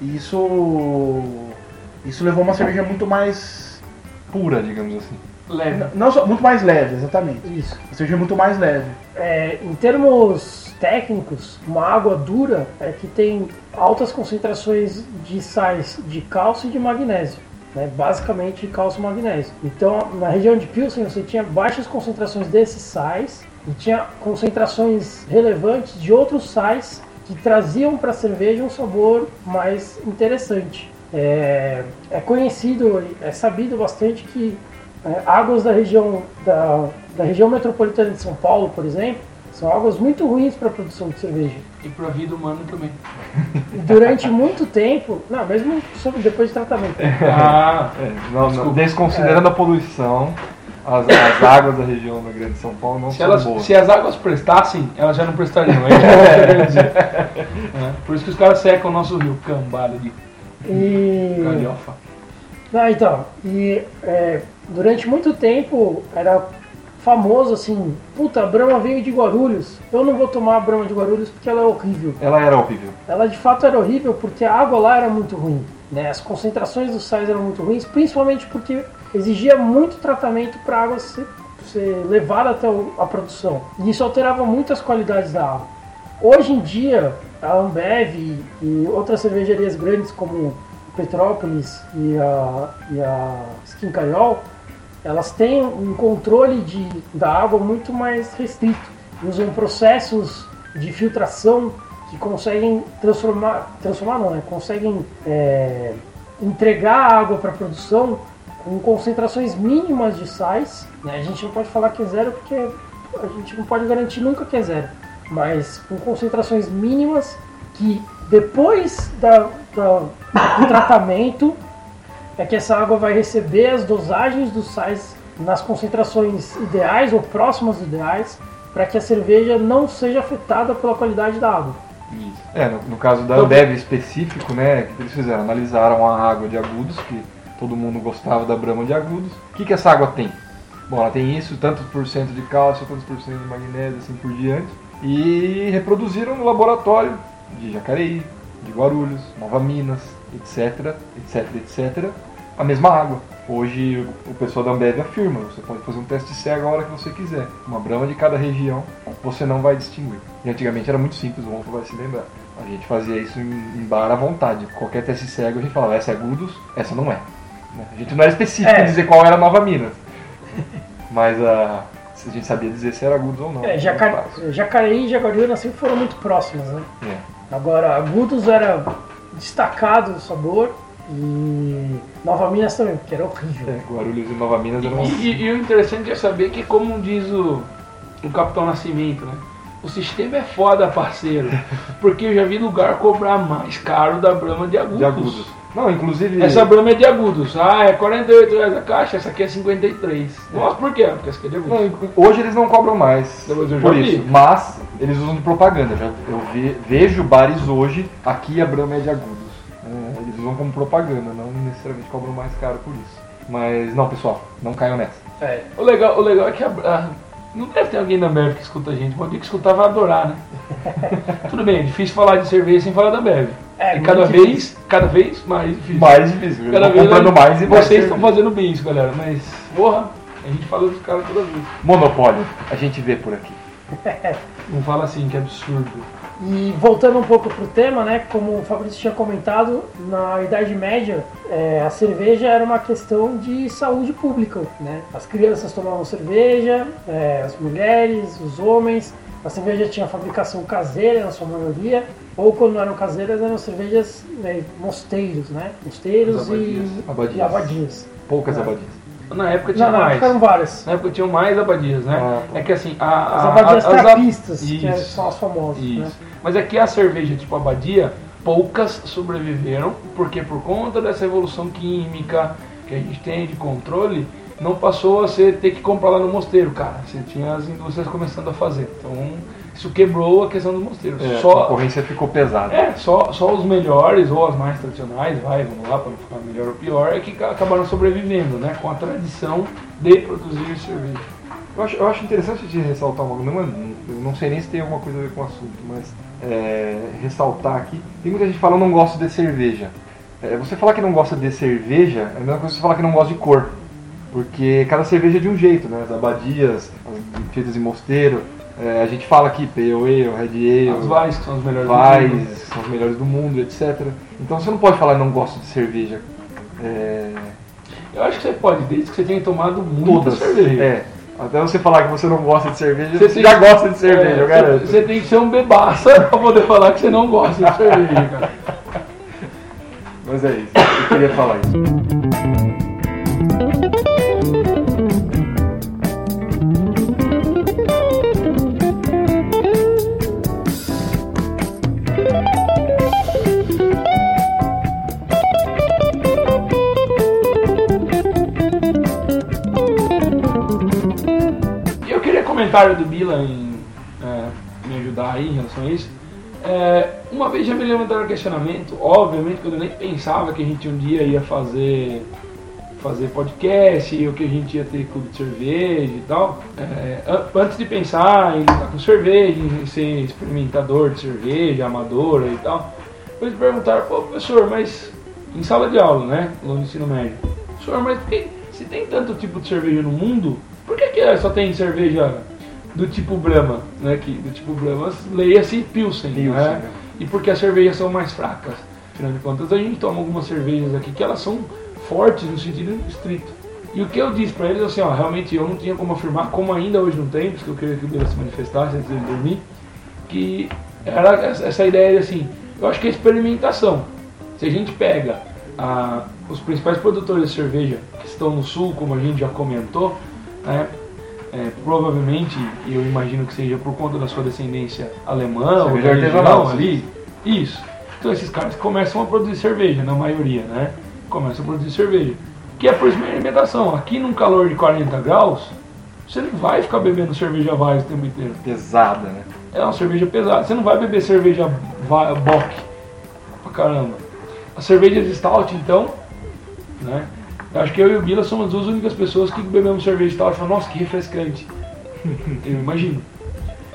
E isso isso levou uma cerveja muito mais Pura, digamos assim. Leve. não só muito mais leve, exatamente. Isso. Uma cerveja muito mais leve. É, em termos técnicos, uma água dura é que tem altas concentrações de sais de cálcio e de magnésio. Né? Basicamente cálcio e magnésio. Então, na região de Pilsen, você tinha baixas concentrações desses sais e tinha concentrações relevantes de outros sais que traziam para a cerveja um sabor mais interessante. É, é conhecido, é sabido bastante que é, águas da região da, da região metropolitana de São Paulo, por exemplo, são águas muito ruins para a produção de cerveja. E pra vida humana também. Durante muito tempo, não, mesmo sobre depois de tratamento. Ah, É, não, não, desconsiderando a poluição, as, as águas da região da Grande São Paulo não se, são elas, boas. se as águas prestassem, elas já não prestariam. É isso que eu quero dizer. É, Por isso que os caras secam o nosso rio, cambada de E galhofa. Ah, então, e é, durante muito tempo era famoso assim, puta, a Brahma veio de Guarulhos, eu não vou tomar a Brahma de Guarulhos porque ela é horrível. Ela era horrível. Ela de fato era horrível porque a água lá era muito ruim, né? As concentrações dos sais eram muito ruins, principalmente porque exigia muito tratamento para a água ser, ser levada até a produção. E isso alterava muito as qualidades da água. Hoje em dia, a Ambev e, outras cervejarias grandes como Petrópolis e a, e a Skin Cariol, elas têm um controle de, da água muito mais restrito. Usam processos de filtração que conseguem transformar, transformar não, né? conseguem é, entregar a água para produção com concentrações mínimas de sais. né? A gente não pode falar que é zero porque a gente não pode garantir nunca que é zero, mas com concentrações mínimas que depois da, da- do tratamento é que essa água vai receber as dosagens dos sais nas concentrações ideais ou próximas ideais para que a cerveja não seja afetada pela qualidade da água. É, no, no caso da Ambev específico, né, o que eles fizeram? Analisaram a água de agudos, que todo mundo gostava da Brahma de agudos. O que, que essa água tem? Bom, ela tem isso, tanto por cento de cálcio, tantos por cento de magnésio, assim por diante. E reproduziram no laboratório de Jacareí, de Guarulhos, Nova Minas, etc, etc, etc, a mesma água. Hoje o pessoal da Ambev afirma, você pode fazer um teste cego a hora que você quiser. Uma brama de cada região, você não vai distinguir. E antigamente era muito simples, o Ronco vai se lembrar. A gente fazia isso em, bar à vontade. Qualquer teste cego a gente falava, essa é agudos, essa não é. Né? A gente não era específico É. em dizer qual era a Nova Minas. Mas a, a gente sabia dizer se era agudos ou não. É, Jaca-. Jacareí e Jaguariúna sempre foram muito próximas, né? É. Agora, Agudos era destacado o sabor e Nova Minas também, porque era horrível. É, Guarulhos e Nova Minas eram E, e- e o interessante é saber que, como diz o, o Capitão Nascimento, né? o sistema é foda, parceiro. Porque eu já vi lugar cobrar mais caro da Brahma de agudos. De agudos. Não, inclusive. Essa Brahma é de agudos. Ah, é 48 reais a caixa, essa aqui é 53. Nossa, por quê? Porque essa aqui é de agudos. Não, hoje eles não cobram mais. Depois eu já por vi. isso. Mas eles usam de propaganda. Já- Eu ve- vejo bares hoje, aqui a Brahma é de agudos. É, usam como propaganda, não necessariamente cobram mais caro por isso. Mas não, pessoal, não caiam nessa. É, o legal, o legal é que a, a- não deve ter alguém da Bev que escuta a gente, mas alguém que escutar vai adorar, né? Tudo bem, é difícil falar de cerveja sem falar da Bev. É, e cada muito vez, cada vez mais difícil. Mais difícil. Cada vez comprando mais e mais Vocês estão fazendo bem isso, galera, mas porra, a gente fala dos caras toda vez. Monopólio, a gente vê por aqui. Não fala assim, que absurdo. E voltando um pouco pro tema, né? Como o Fabrício tinha comentado, na Idade Média é, a cerveja era uma questão de saúde pública, né? As crianças tomavam cerveja, é, as mulheres, os homens. A cerveja tinha fabricação caseira na sua maioria, ou quando não eram caseiras eram cervejas né, mosteiros, né? Mosteiros e Abadias. e abadias. Poucas É. abadias. Na época tinha Não, não, mais. ficaram várias. Na época tinham mais abadias, né? Ah, é que assim, a, As a- abadias a- as ab- trapistas, que são as famosas, Isso. né? Mas é que a cerveja tipo abadia, poucas sobreviveram, porque por conta dessa evolução química que a gente tem de controle, não passou a ser ter que comprar lá no mosteiro, cara. Você tinha as indústrias começando a fazer. Então isso quebrou a questão dos mosteiros. É, a só, concorrência ficou pesada. é, só, só os melhores ou as mais tradicionais, vai, vamos lá, para não ficar melhor ou pior, é que ca- acabaram sobrevivendo, né? Com a tradição de produzir cerveja. Eu acho, eu acho interessante de ressaltar uma não, é- eu não sei nem se tem alguma coisa a ver com o assunto, mas é, ressaltar aqui. Tem muita gente falando não gosto de cerveja. É, você falar que não gosta de cerveja é a mesma coisa que você falar que não gosta de cor. Porque cada cerveja é de um jeito, né? As abadias, as feitas em mosteiro. É, a gente fala aqui Pale Ale, Red Ale, As vais, que são as melhores do mundo. Vais, são os melhores do mundo, etc. Então você não pode falar não gosto de cerveja. É, Eu acho que você pode, desde que você tenha tomado muita todas. cerveja. É. Até você falar que você não gosta de cerveja, Você você já gosta de cerveja, É, eu garanto. Você, você tem que ser um bebaça pra poder falar que você não gosta de cerveja, cara. Mas é isso, eu queria falar isso. Comentário do Bila em é, me ajudar aí em relação a isso. É, uma vez já me levantaram o questionamento, obviamente quando eu nem pensava que a gente um dia ia fazer fazer podcast ou que a gente ia ter clube de cerveja e tal. É, an- antes de pensar em lidar com cerveja, em ser experimentador de cerveja, amadora e tal, eles perguntaram, pô professor, mas em sala de aula, né? No ensino médio. Senhor, mas se tem tanto tipo de cerveja no mundo, por que, que só tem cerveja do tipo Brahma, né? Que, do tipo Brahma, leia-se Pilsen, Pilsen, né? né? E porque as cervejas são mais fracas. Afinal de contas, a gente toma algumas cervejas aqui que elas são fortes no sentido estrito. E o que eu disse pra eles, assim, ó, realmente eu não tinha como afirmar, como ainda hoje não tem, porque eu queria que o Bila se manifestasse antes de dormir, que era essa ideia de assim, eu acho que é experimentação. Se a gente pega ah, os principais produtores de cerveja que estão no sul, como a gente já comentou, né, é, provavelmente, e eu imagino que seja por conta da sua descendência alemã ou da artesanal, ali, isso. Então esses caras começam a produzir cerveja, na maioria, né? Começam a produzir cerveja. Que é por experimentação. Aqui num calor de 40 graus, você não vai ficar bebendo cerveja Weiss o tempo inteiro. Pesada, né? É uma cerveja pesada. Você não vai beber cerveja Bock pra caramba. As cervejas Stout, então, né? Eu acho que eu e o Bila somos as duas únicas pessoas que bebemos cerveja Stout e falam, nossa, que refrescante. eu imagino.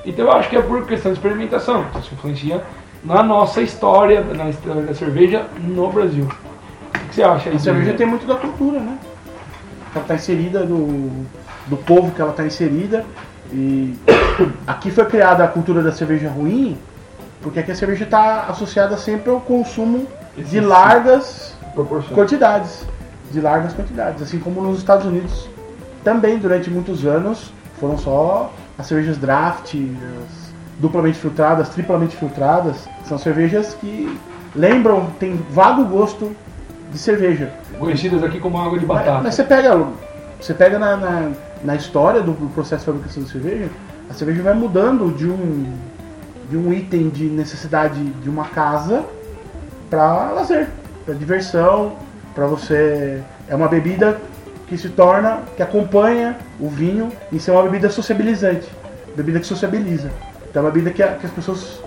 Então eu acho que é por questão de experimentação. Isso influencia na nossa história, na história da cerveja no Brasil. O que você acha aí? A cerveja tem muito da cultura, né? Ela está inserida do, do povo que ela está inserida. E aqui foi criada a cultura da cerveja ruim, porque aqui a cerveja está associada sempre ao consumo de Excessivo. largas proporção. quantidades. De largas quantidades. Assim como nos Estados Unidos também durante muitos anos foram só as cervejas draft, as duplamente filtradas, triplamente filtradas. São cervejas que lembram, tem vago gosto de cerveja. Conhecidas aqui como água de Mas, batata. mas você pega, você pega na, na, na história do processo de fabricação da cerveja, A cerveja vai mudando de um, de um item de necessidade de uma casa para lazer, para diversão, para você. É uma bebida que se torna, que acompanha o vinho e ser uma bebida sociabilizante, bebida que sociabiliza. Então é uma bebida que, a- que as pessoas.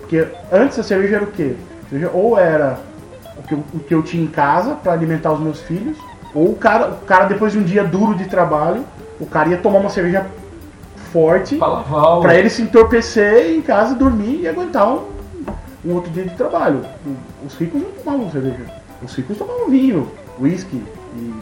Porque antes a cerveja era o quê? Cerveja ou era o que eu, o que eu tinha em casa para alimentar os meus filhos, ou o cara, o cara depois de um dia duro de trabalho, o cara ia tomar uma cerveja forte para ele se entorpecer em casa, dormir e aguentar um, um outro dia de trabalho. Os ricos não tomavam cerveja. Os ricos tomavam vinho, uísque e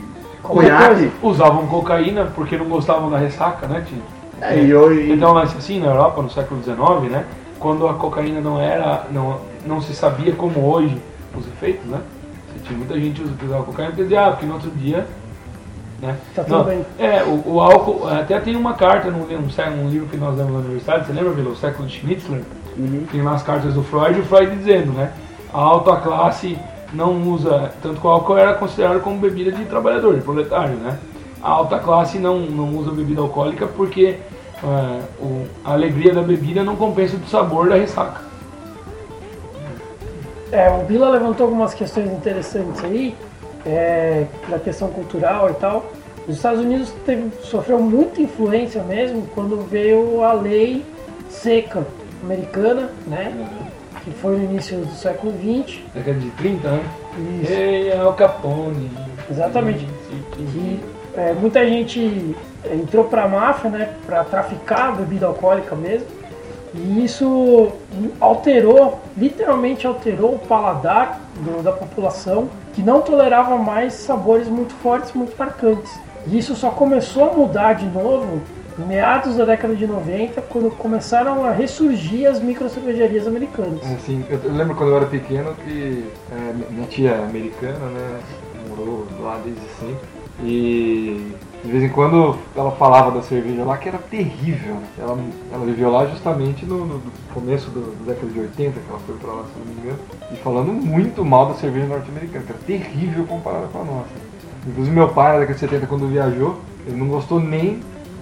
conhaque. Usavam cocaína porque não gostavam da ressaca, né, tio? É, e eu, e- Então, lance assim, na Europa, no século XIX, né? Quando a cocaína não era, não, não se sabia como hoje os efeitos, né? Você tinha muita gente que usava cocaína porque dizia, ah, porque no outro dia, né? Tá tudo Não, bem. É, o, o álcool, até tem uma carta num, num, livro que nós demos na universidade, você lembra, Vila? O século de Schnitzler? Uhum. Tem lá as cartas do Freud, e o Freud dizendo, né? A alta classe não usa, tanto que o álcool era considerado como bebida de trabalhador, de proletário, né? A alta classe não, não usa bebida alcoólica porque ah, o- a alegria da bebida não compensa do sabor da ressaca. É, o Bila levantou algumas questões interessantes aí, é, da questão cultural e tal. Os Estados Unidos teve, sofreu muita influência mesmo quando veio a lei seca americana, né? Que foi no início do século XX. Década de 30, né? Isso. Ei, Al Capone. Exatamente. E é, muita gente entrou para a máfia, né, para traficar bebida alcoólica mesmo. E isso alterou, literalmente alterou o paladar do- da população, que não tolerava mais sabores muito fortes, muito marcantes. E isso só começou a mudar de novo meados da década de 90, quando começaram a ressurgir as micro cervejarias americanas. Assim, eu, eu lembro quando eu era pequeno que é, minha tia é americana, né? Morou lá desde sempre. E de vez em quando ela falava da cerveja lá que era terrível. Ela, ela viveu lá justamente no, no começo da década de 80, que ela foi pra lá, se não me engano. E falando muito mal da cerveja norte-americana, que era terrível comparada com a nossa. Inclusive meu pai, na década de 70, quando viajou, ele não gostou nem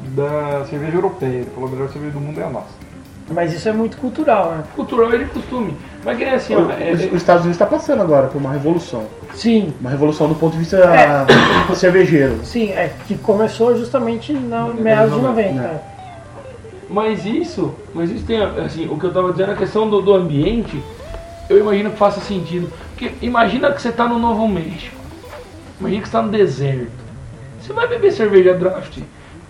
da cerveja europeia. Ele falou a melhor cerveja do mundo é a nossa. Mas isso é muito cultural, né? Cultural é de costume. Mas que assim, ó, é- Os, é- os Estados Unidos está passando agora por uma revolução. Sim, Uma revolução do ponto de vista É. cervejeiro. sim, é que começou justamente na meados de 90. né? né? Mas isso, mas isso tem, assim, o que eu tava dizendo, a questão do, do ambiente, eu imagino que faça sentido. Porque imagina que você está no Novo México, imagina que você está no deserto. Você vai beber cerveja draft,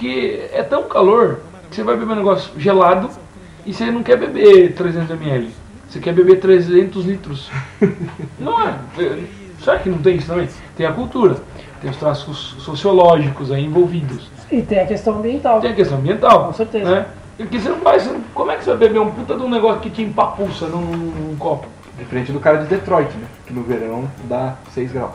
que é tão calor que você vai beber um negócio gelado e você não quer beber 300 ml, você quer beber 300 litros. Não é? Será que não tem isso também? Tem a cultura, tem os traços sociológicos aí envolvidos. E tem a questão ambiental. Tem a questão ambiental. Com certeza. Né? Porque você não vai. você não- como é que você vai beber um puta de um negócio que te empapuça num, num- num copo? Diferente do cara de Detroit, né? Que no verão dá 6 graus.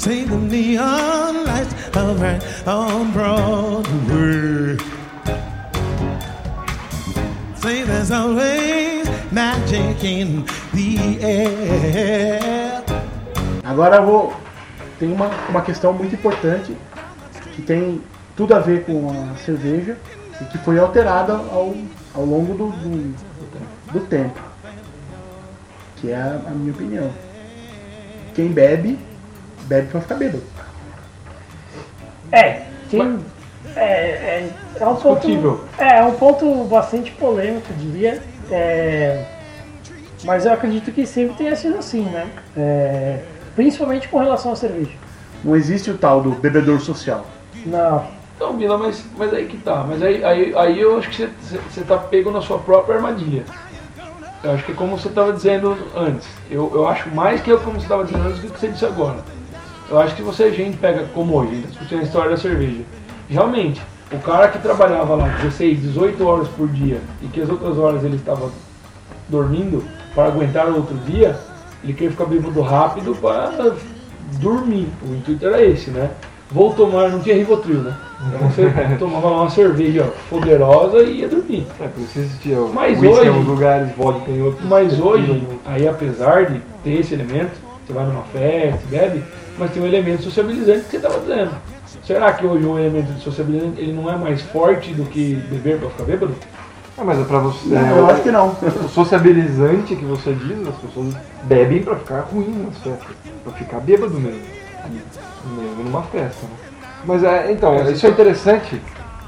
See the neon lights around on Broadway. Say there's always magic in the air. Agora vou. Tem uma, uma questão muito importante que tem tudo a ver com a cerveja e que foi alterada ao, ao longo do, do, do tempo. Que é a, a minha opinião. Quem bebe, bebe pra ficar bêbado. É, tem, é, é, é um ponto. Discutível. É, é um ponto bastante polêmico, eu diria. É, mas eu acredito que sempre tenha sido assim, né? É, principalmente com relação à cerveja. Não existe o tal do bebedor social. Não. Então, Bila, mas, mas aí que tá. Mas aí, aí, aí eu acho que você tá pego na sua própria armadilha. Eu acho que é como você estava dizendo antes. Eu, eu acho mais que eu como você estava dizendo antes do que você disse agora. Eu acho que você, a gente pega como hoje, a gente tá discutindo a história da cerveja. Realmente, o cara que trabalhava lá 16, 18 horas por dia e que as outras horas ele estava dormindo para aguentar o outro dia, ele queria ficar bêbado rápido para dormir. O intuito era esse, né? Vou tomar, não tinha Rivotril, né? Então você tomava lá uma cerveja poderosa e ia dormir. É, existia o Mas hoje- em lugares, vodka em outros. Mas hoje, aí apesar de ter esse elemento, você vai numa festa, bebe, mas tem um elemento sociabilizante que você estava dizendo. Será que hoje o elemento de sociabilizante ele não é mais forte do que beber para ficar bêbado? Ah, mas é pra você. Não, é, eu acho que não. O sociabilizante que você diz, as pessoas bebem pra ficar ruim nas festas. Pra ficar bêbado mesmo. Mesmo numa festa, né? Mas é, então, isso é interessante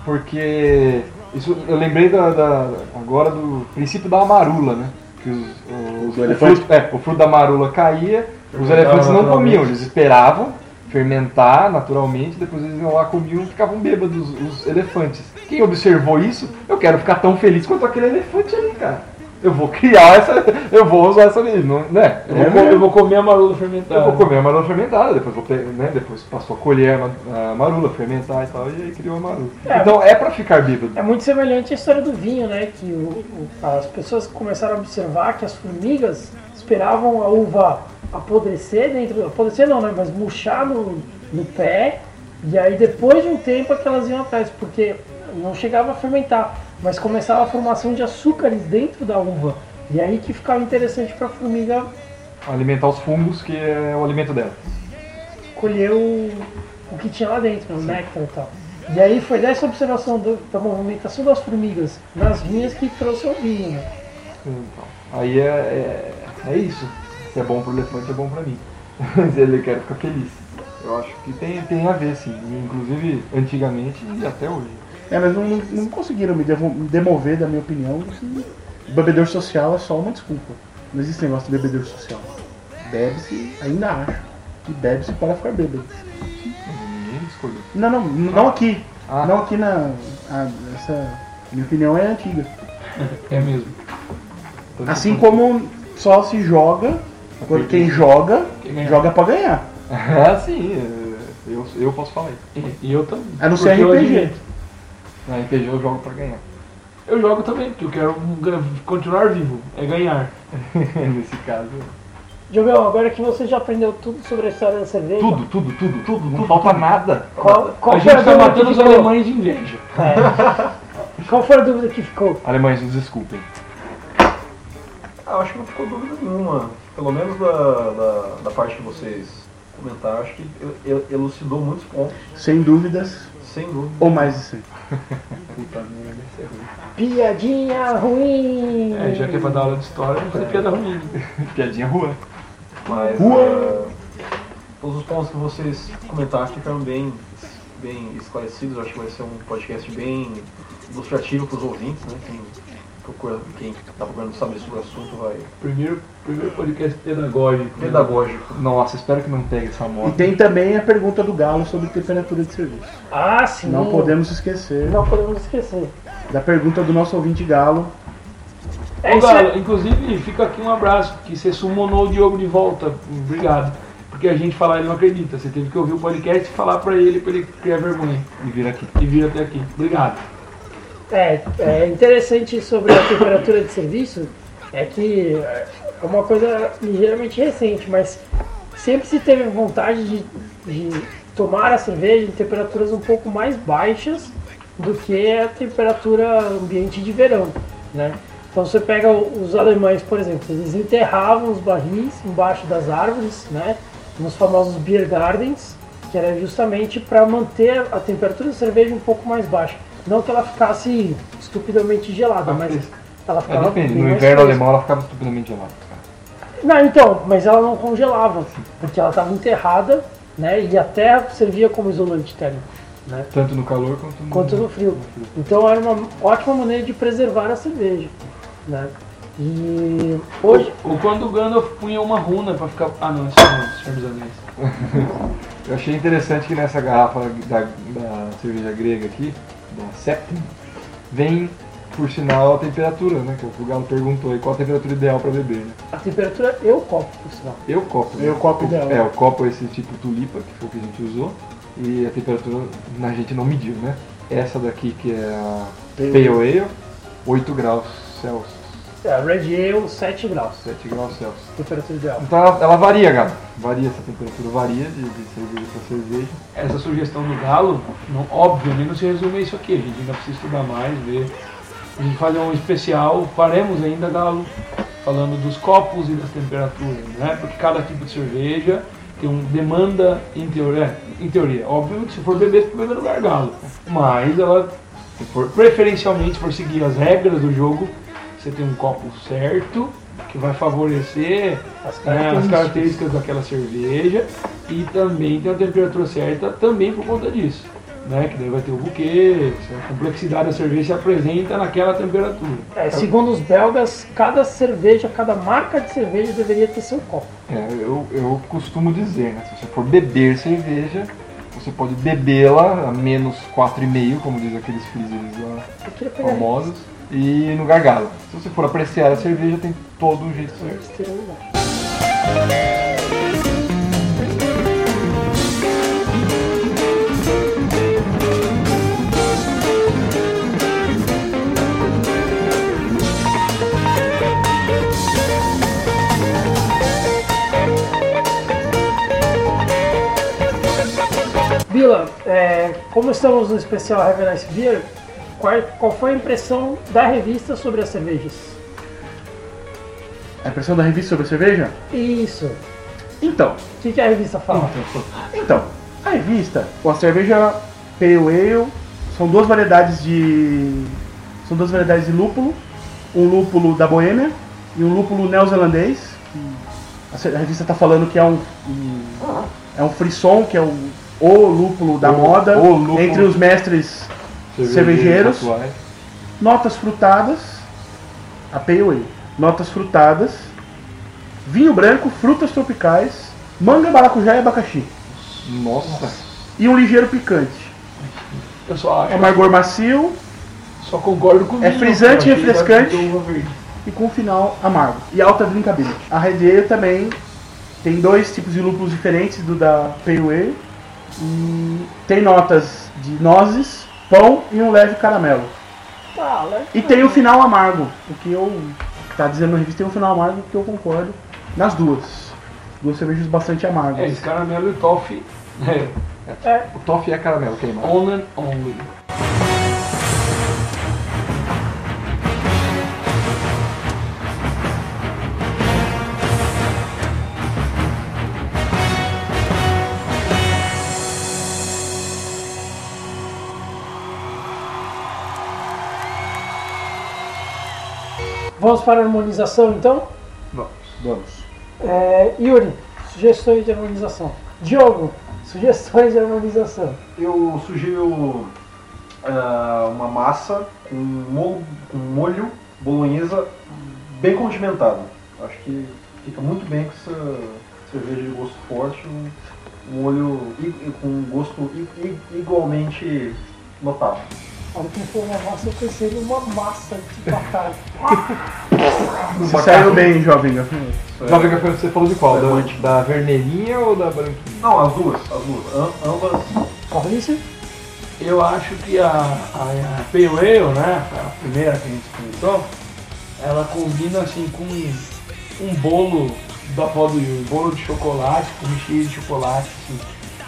porque isso, eu lembrei da, da- agora do princípio da amarula, né? Que os, os- o, fruto, é, o fruto da marula caía, os elefantes não comiam, eles esperavam fermentar naturalmente, depois eles iam lá, comiam e ficavam bêbados os elefantes. Quem observou isso, eu quero ficar tão feliz quanto aquele elefante ali, cara. Eu vou criar essa. Eu vou usar essa ali, não, né? Eu, É vou, mesmo? eu vou comer a marula fermentada. Eu vou comer a marula fermentada, depois vou pe- né, depois passou a colher a ma- a marula, fermentar e tal, e aí criou a marula. É. Então é pra ficar bêbado. É muito semelhante à história do vinho, né? Que o- o- as pessoas começaram a observar que as formigas esperavam a uva apodrecer dentro, apodrecer não, né? Mas murchar no, no pé, e aí depois de um tempo é que elas iam atrás, porque não chegava a fermentar, mas começava a formação de açúcares dentro da uva. E aí que ficava interessante para a formiga Alimentar os fungos, que é o alimento dela. colher o, o que tinha lá dentro, o néctar e tal. E aí foi dessa observação do- da movimentação das formigas nas vinhas que trouxe o vinho? Então, aí é, é, é isso. Se é bom pro elefante, é bom pra mim. Se ele quer ficar feliz. Eu acho que tem, tem a ver, sim. Inclusive, antigamente e até hoje. É, mas não, não- conseguiram me demover da minha opinião de que o bebedor social é só uma desculpa. Não existe negócio de bebedor social. Bebe-se, ainda acho, que bebe-se para ficar bêbado. Ninguém escolheu. Não, não, não aqui. Ah. Não aqui na. a- essa. Minha opinião é antiga. É mesmo. Assim como só se joga, quando quem joga, Quem joga pra ganhar. Ah, sim. é, Eu, eu posso falar isso. E, eu também. A não ser Porque eu RPG. Na RPG eu jogo pra ganhar. Eu jogo também, porque eu quero continuar vivo, é ganhar. Nesse caso. Diogão, agora que você já aprendeu tudo sobre a história da cerveja, Tudo, tudo, tudo, tudo. Não falta nada. qual, qual a foi a gente tá dúvida matando que os ficou? alemães de inveja. Qual foi a dúvida que ficou? Alemães, nos desculpem. Ah, acho que não ficou dúvida nenhuma. Pelo menos da, da, da parte que vocês comentaram, acho que el- el- elucidou muitos pontos, Sem dúvidas, sem dúvida. ou mais de 100. Puta merda, isso é ruim. Piadinha ruim! É, já que é pra dar aula de história, não fazer piada ruim. Piadinha rua. Mas Rua. ah, todos os pontos que vocês comentaram ficaram bem, bem esclarecidos. Acho que vai ser um podcast bem ilustrativo para os ouvintes, né? Quem procura, quem está procurando saber sobre o assunto vai. Primeiro, primeiro podcast pedagógico. né? Pedagógico. Nossa, espero que não pegue essa E moto. tem também a pergunta do Galo sobre temperatura de serviço. Ah, sim! Não podemos esquecer Não podemos esquecer. da pergunta do nosso ouvinte Galo. É Ô, isso Galo, aí. inclusive, fica aqui um abraço, que você summonou o Diogo de volta. Obrigado. Porque a gente falar, ele não acredita. Você teve que ouvir o podcast e falar pra ele, pra ele criar vergonha. E vir aqui. E vir até aqui. Obrigado. É, é interessante sobre a temperatura de serviço é que é uma coisa ligeiramente recente, mas sempre se teve vontade de, de tomar a cerveja em temperaturas um pouco mais baixas do que a temperatura ambiente de verão, né? Então você pega os alemães, por exemplo, eles enterravam os barris embaixo das árvores, né? Nos famosos beer gardens, que era justamente para manter a temperatura da cerveja um pouco mais baixa. Não que ela ficasse estupidamente gelada, Ah, mas fresca. ela É, ficava depende. bem No inverno fresca. alemão ela ficava estupidamente gelada. Não, então, mas ela não congelava, porque ela estava enterrada, né? E a terra servia como isolante térmico, né? Tanto no calor quanto no, Quanto no frio. Então era uma ótima maneira de preservar a cerveja, né? E hoje, Ou quando o Gandalf punha uma runa pra ficar. Ah, não, isso não, Senhor dos Anéis. Eu achei interessante que nessa garrafa da, da cerveja grega aqui, da Septim, vem, por sinal, a temperatura, né? Que o Galo perguntou aí qual a temperatura ideal para beber, né? a temperatura eu copo, por sinal. Eu copo. né? Eu copo ideal. É, o copo é esse tipo tulipa, que foi o que a gente usou. E a temperatura a gente não mediu, né? Essa daqui que é a Pale Ale, 8 graus Celsius. É, Red Ale 7 graus, 7 graus Celsius. temperatura ideal. Então ela, ela varia, Galo. Varia essa temperatura, varia de, de cerveja para cerveja. Essa sugestão do Galo, não, obviamente não se resume a isso aqui. A gente ainda precisa estudar mais, ver. A gente fazer um especial, faremos ainda, Galo, falando dos copos e das temperaturas, né? Porque cada tipo de cerveja tem um demanda em teoria, em teoria. Óbvio que se for beber, beber no gargalo. Mas ela, se for, preferencialmente, se for seguir as regras do jogo, você tem um copo certo que vai favorecer As né, as características. características daquela cerveja e também tem a temperatura certa também por conta disso. Né, que daí vai ter o buquê, a complexidade da cerveja se apresenta naquela temperatura. É, segundo os belgas, cada cerveja, cada marca de cerveja deveria ter seu copo. É, eu, eu costumo dizer, né? Se você for beber cerveja, você pode bebê-la a menos 4,5, como diz aqueles freezers lá famosos, e no gargalo. Se você for apreciar a cerveja, tem todo o jeito certo. Bila, é, como estamos no especial Heaven Ice Beer, qual, qual foi a impressão da revista sobre as cervejas? A impressão da revista sobre a cerveja? Isso. Então, O que, que a revista fala? então, a revista, com a cerveja Pale Ale, são duas variedades de. São duas variedades de lúpulo. Um lúpulo da Boêmia e um lúpulo neozelandês. A, revista está falando que é um, um- é um frisson, que é o, o lúpulo da O- moda o lúpulo- entre os mestres Cervejeiros. atuais. notas frutadas, a Pale Ale, notas frutadas, vinho branco, frutas tropicais, manga, maracujá e abacaxi. Nossa, E um ligeiro picante. Eu só acho, Amargor macio só concordo com É frisante e refrescante. e com final amargo. E alta drinkability. A Red Ale também tem dois tipos de lúpulos diferentes do da Pale Ale. E tem notas de nozes, pão e um leve caramelo. Né? E tem o final amargo, o que eu tá dizendo na revista tem um final amargo que eu concordo nas duas. Duas cervejas bastante amargas. É, esse caramelo e toffee é o toffee é caramelo queimado. on and only. Vamos para a harmonização então? Vamos. É, Yuri, sugestões de harmonização. Diogo, sugestões de harmonização. Eu sugiro ah, uma massa com molho, com molho bolonhesa bem condimentado. Acho que fica muito bem com essa cerveja de gosto forte, um molho i- com um gosto igualmente notável. A hora que falou uma massa, eu pensei numa massa de batata. Se saiu bem, jovem gafanhoto. Isso é- Jovem Gafanhoto, você falou de qual? Da, da vermelhinha ou da branquinha? Não, as duas, as duas. Am- ambas Fabrício? Eu acho que a, a, a Pale Ale, né, a primeira que a gente comentou, ela combina assim com um, um bolo da avó do Yuri, bolo de chocolate, com recheio de chocolate, assim.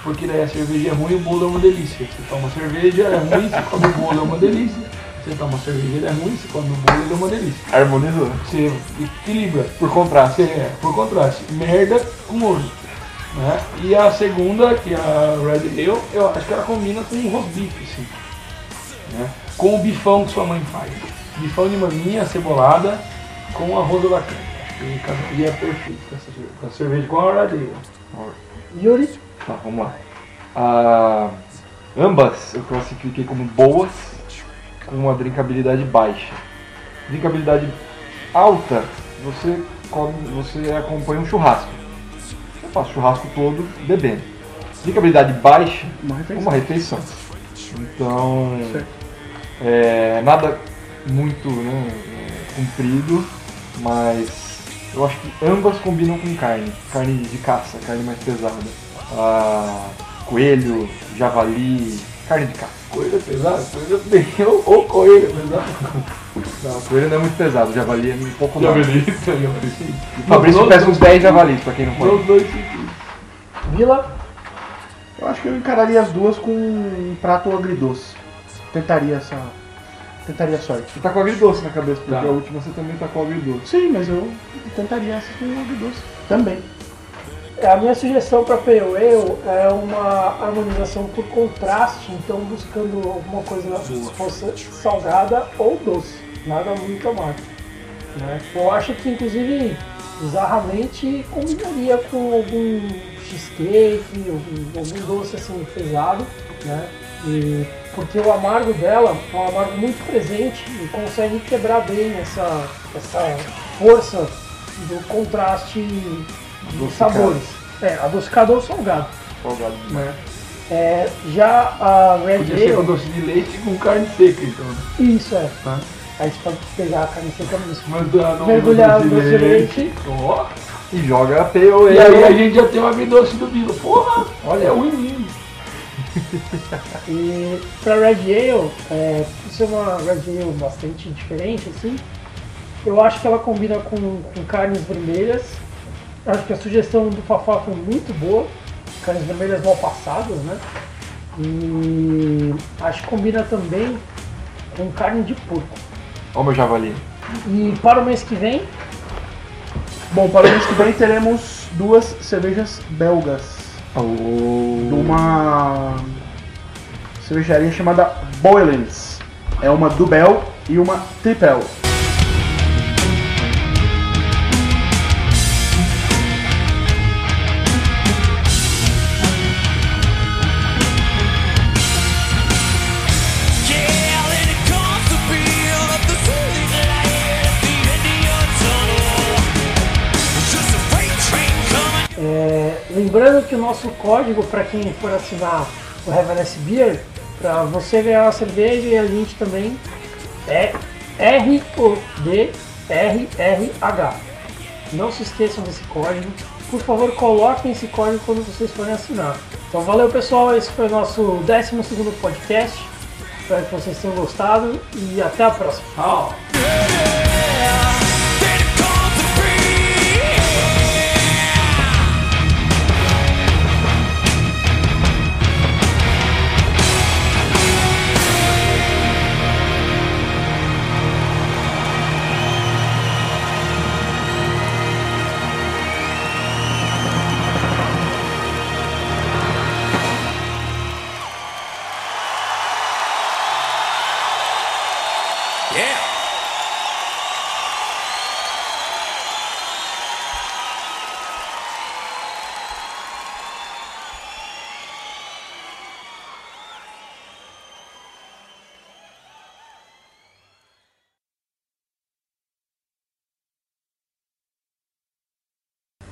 Porque daí a cerveja é ruim e o bolo é uma delícia. Você toma cerveja, é ruim, você come o bolo, é uma delícia. Você toma cerveja, ele é ruim, você come o bolo, ele é uma delícia. Harmonizou. Você equilibra. Por contraste. É, por contraste, merda com molho. Né? E a segunda, que é a Red Ale, eu acho que ela combina com um roast beef, assim. Né? Com o bifão que sua mãe faz. Bifão de maminha, cebolada, com arroz da carne. Acho que casaria perfeito com essa cerveja, com a cerveja com a Red Ale. Yuri? Tá, vamos lá. Ah, ambas eu classifiquei como boas, com uma drinkabilidade baixa. Drinkabilidade alta, você come, você acompanha um churrasco. Você faz o churrasco todo bebendo. Drinkabilidade baixa, Uma refeição. uma refeição. Então, é, nada muito né, comprido, mas eu acho que ambas combinam com carne. Carne de caça, carne mais pesada. Ah, coelho, javali, carne de caça. Coelho pesado, coelho bem, ou, ou coelho pesado. Não, coelho não é muito pesado, javali é um pouco mais. Javali, javali. O Fabrício pesa uns 10 javalis, pra quem não conhece. dois. Vila? Eu acho que eu encararia as duas com um prato agridoce. Tentaria essa tentaria a sorte. Você tá com agridoce na cabeça, porque Tá. a última você também tá com agridoce. Sim, mas eu tentaria essa com agridoce também. A minha sugestão para Ale é uma harmonização por contraste, então buscando alguma coisa que fosse salgada ou doce, nada muito amargo. né? Eu acho que inclusive bizarramente combinaria com algum cheesecake, algum, algum doce assim pesado, né? E, porque o amargo dela é um amargo muito presente e consegue quebrar bem essa, essa força do contraste. Sabores. É, adocicado ou salgado. Salgado. Né? É, já a Red Podia ser com Ale, doce de leite com carne seca, então. né? isso é. Tá. Aí você pode pegar a carne seca no Mergulhar doce de leite. Ó. E joga a E aí a gente já tem uma agridoce do Bilo. Porra, olha, é o inimigo. E pra Red Ale, é, por ser uma Red Ale bastante diferente, assim, eu acho que ela combina com, com carnes vermelhas. Acho que a sugestão do Fafá foi muito boa. Carnes vermelhas mal passadas, né? E acho que combina também com carne de porco. Ó o meu javali. E para o mês que vem, Bom, para o mês que vem teremos duas cervejas belgas. De uma cervejaria chamada Boylens. É uma Dubel e uma Tripel. Lembrando que o nosso código para quem for assinar o Heaveness Beer, para você ganhar uma cerveja e a gente também é R-O-D-R-R-H. Não se esqueçam desse código. Por favor, coloquem esse código quando vocês forem assinar. Então, valeu pessoal. Esse foi o nosso 12 podcast. Espero que vocês tenham gostado e até a próxima. Tchau.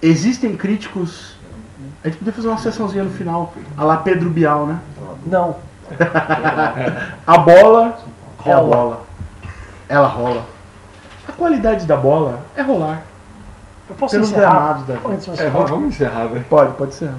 Existem críticos. A gente podia fazer uma sessãozinha no final, a lá Pedro Bial, né? Não. A bola é a Rola. bola. Ela rola. A qualidade da bola é rolar. Eu posso Pelos encerrar? gramados da vida. Antes de você É, falar? vamos, vamos encerrar, velho. Pode, pode ser.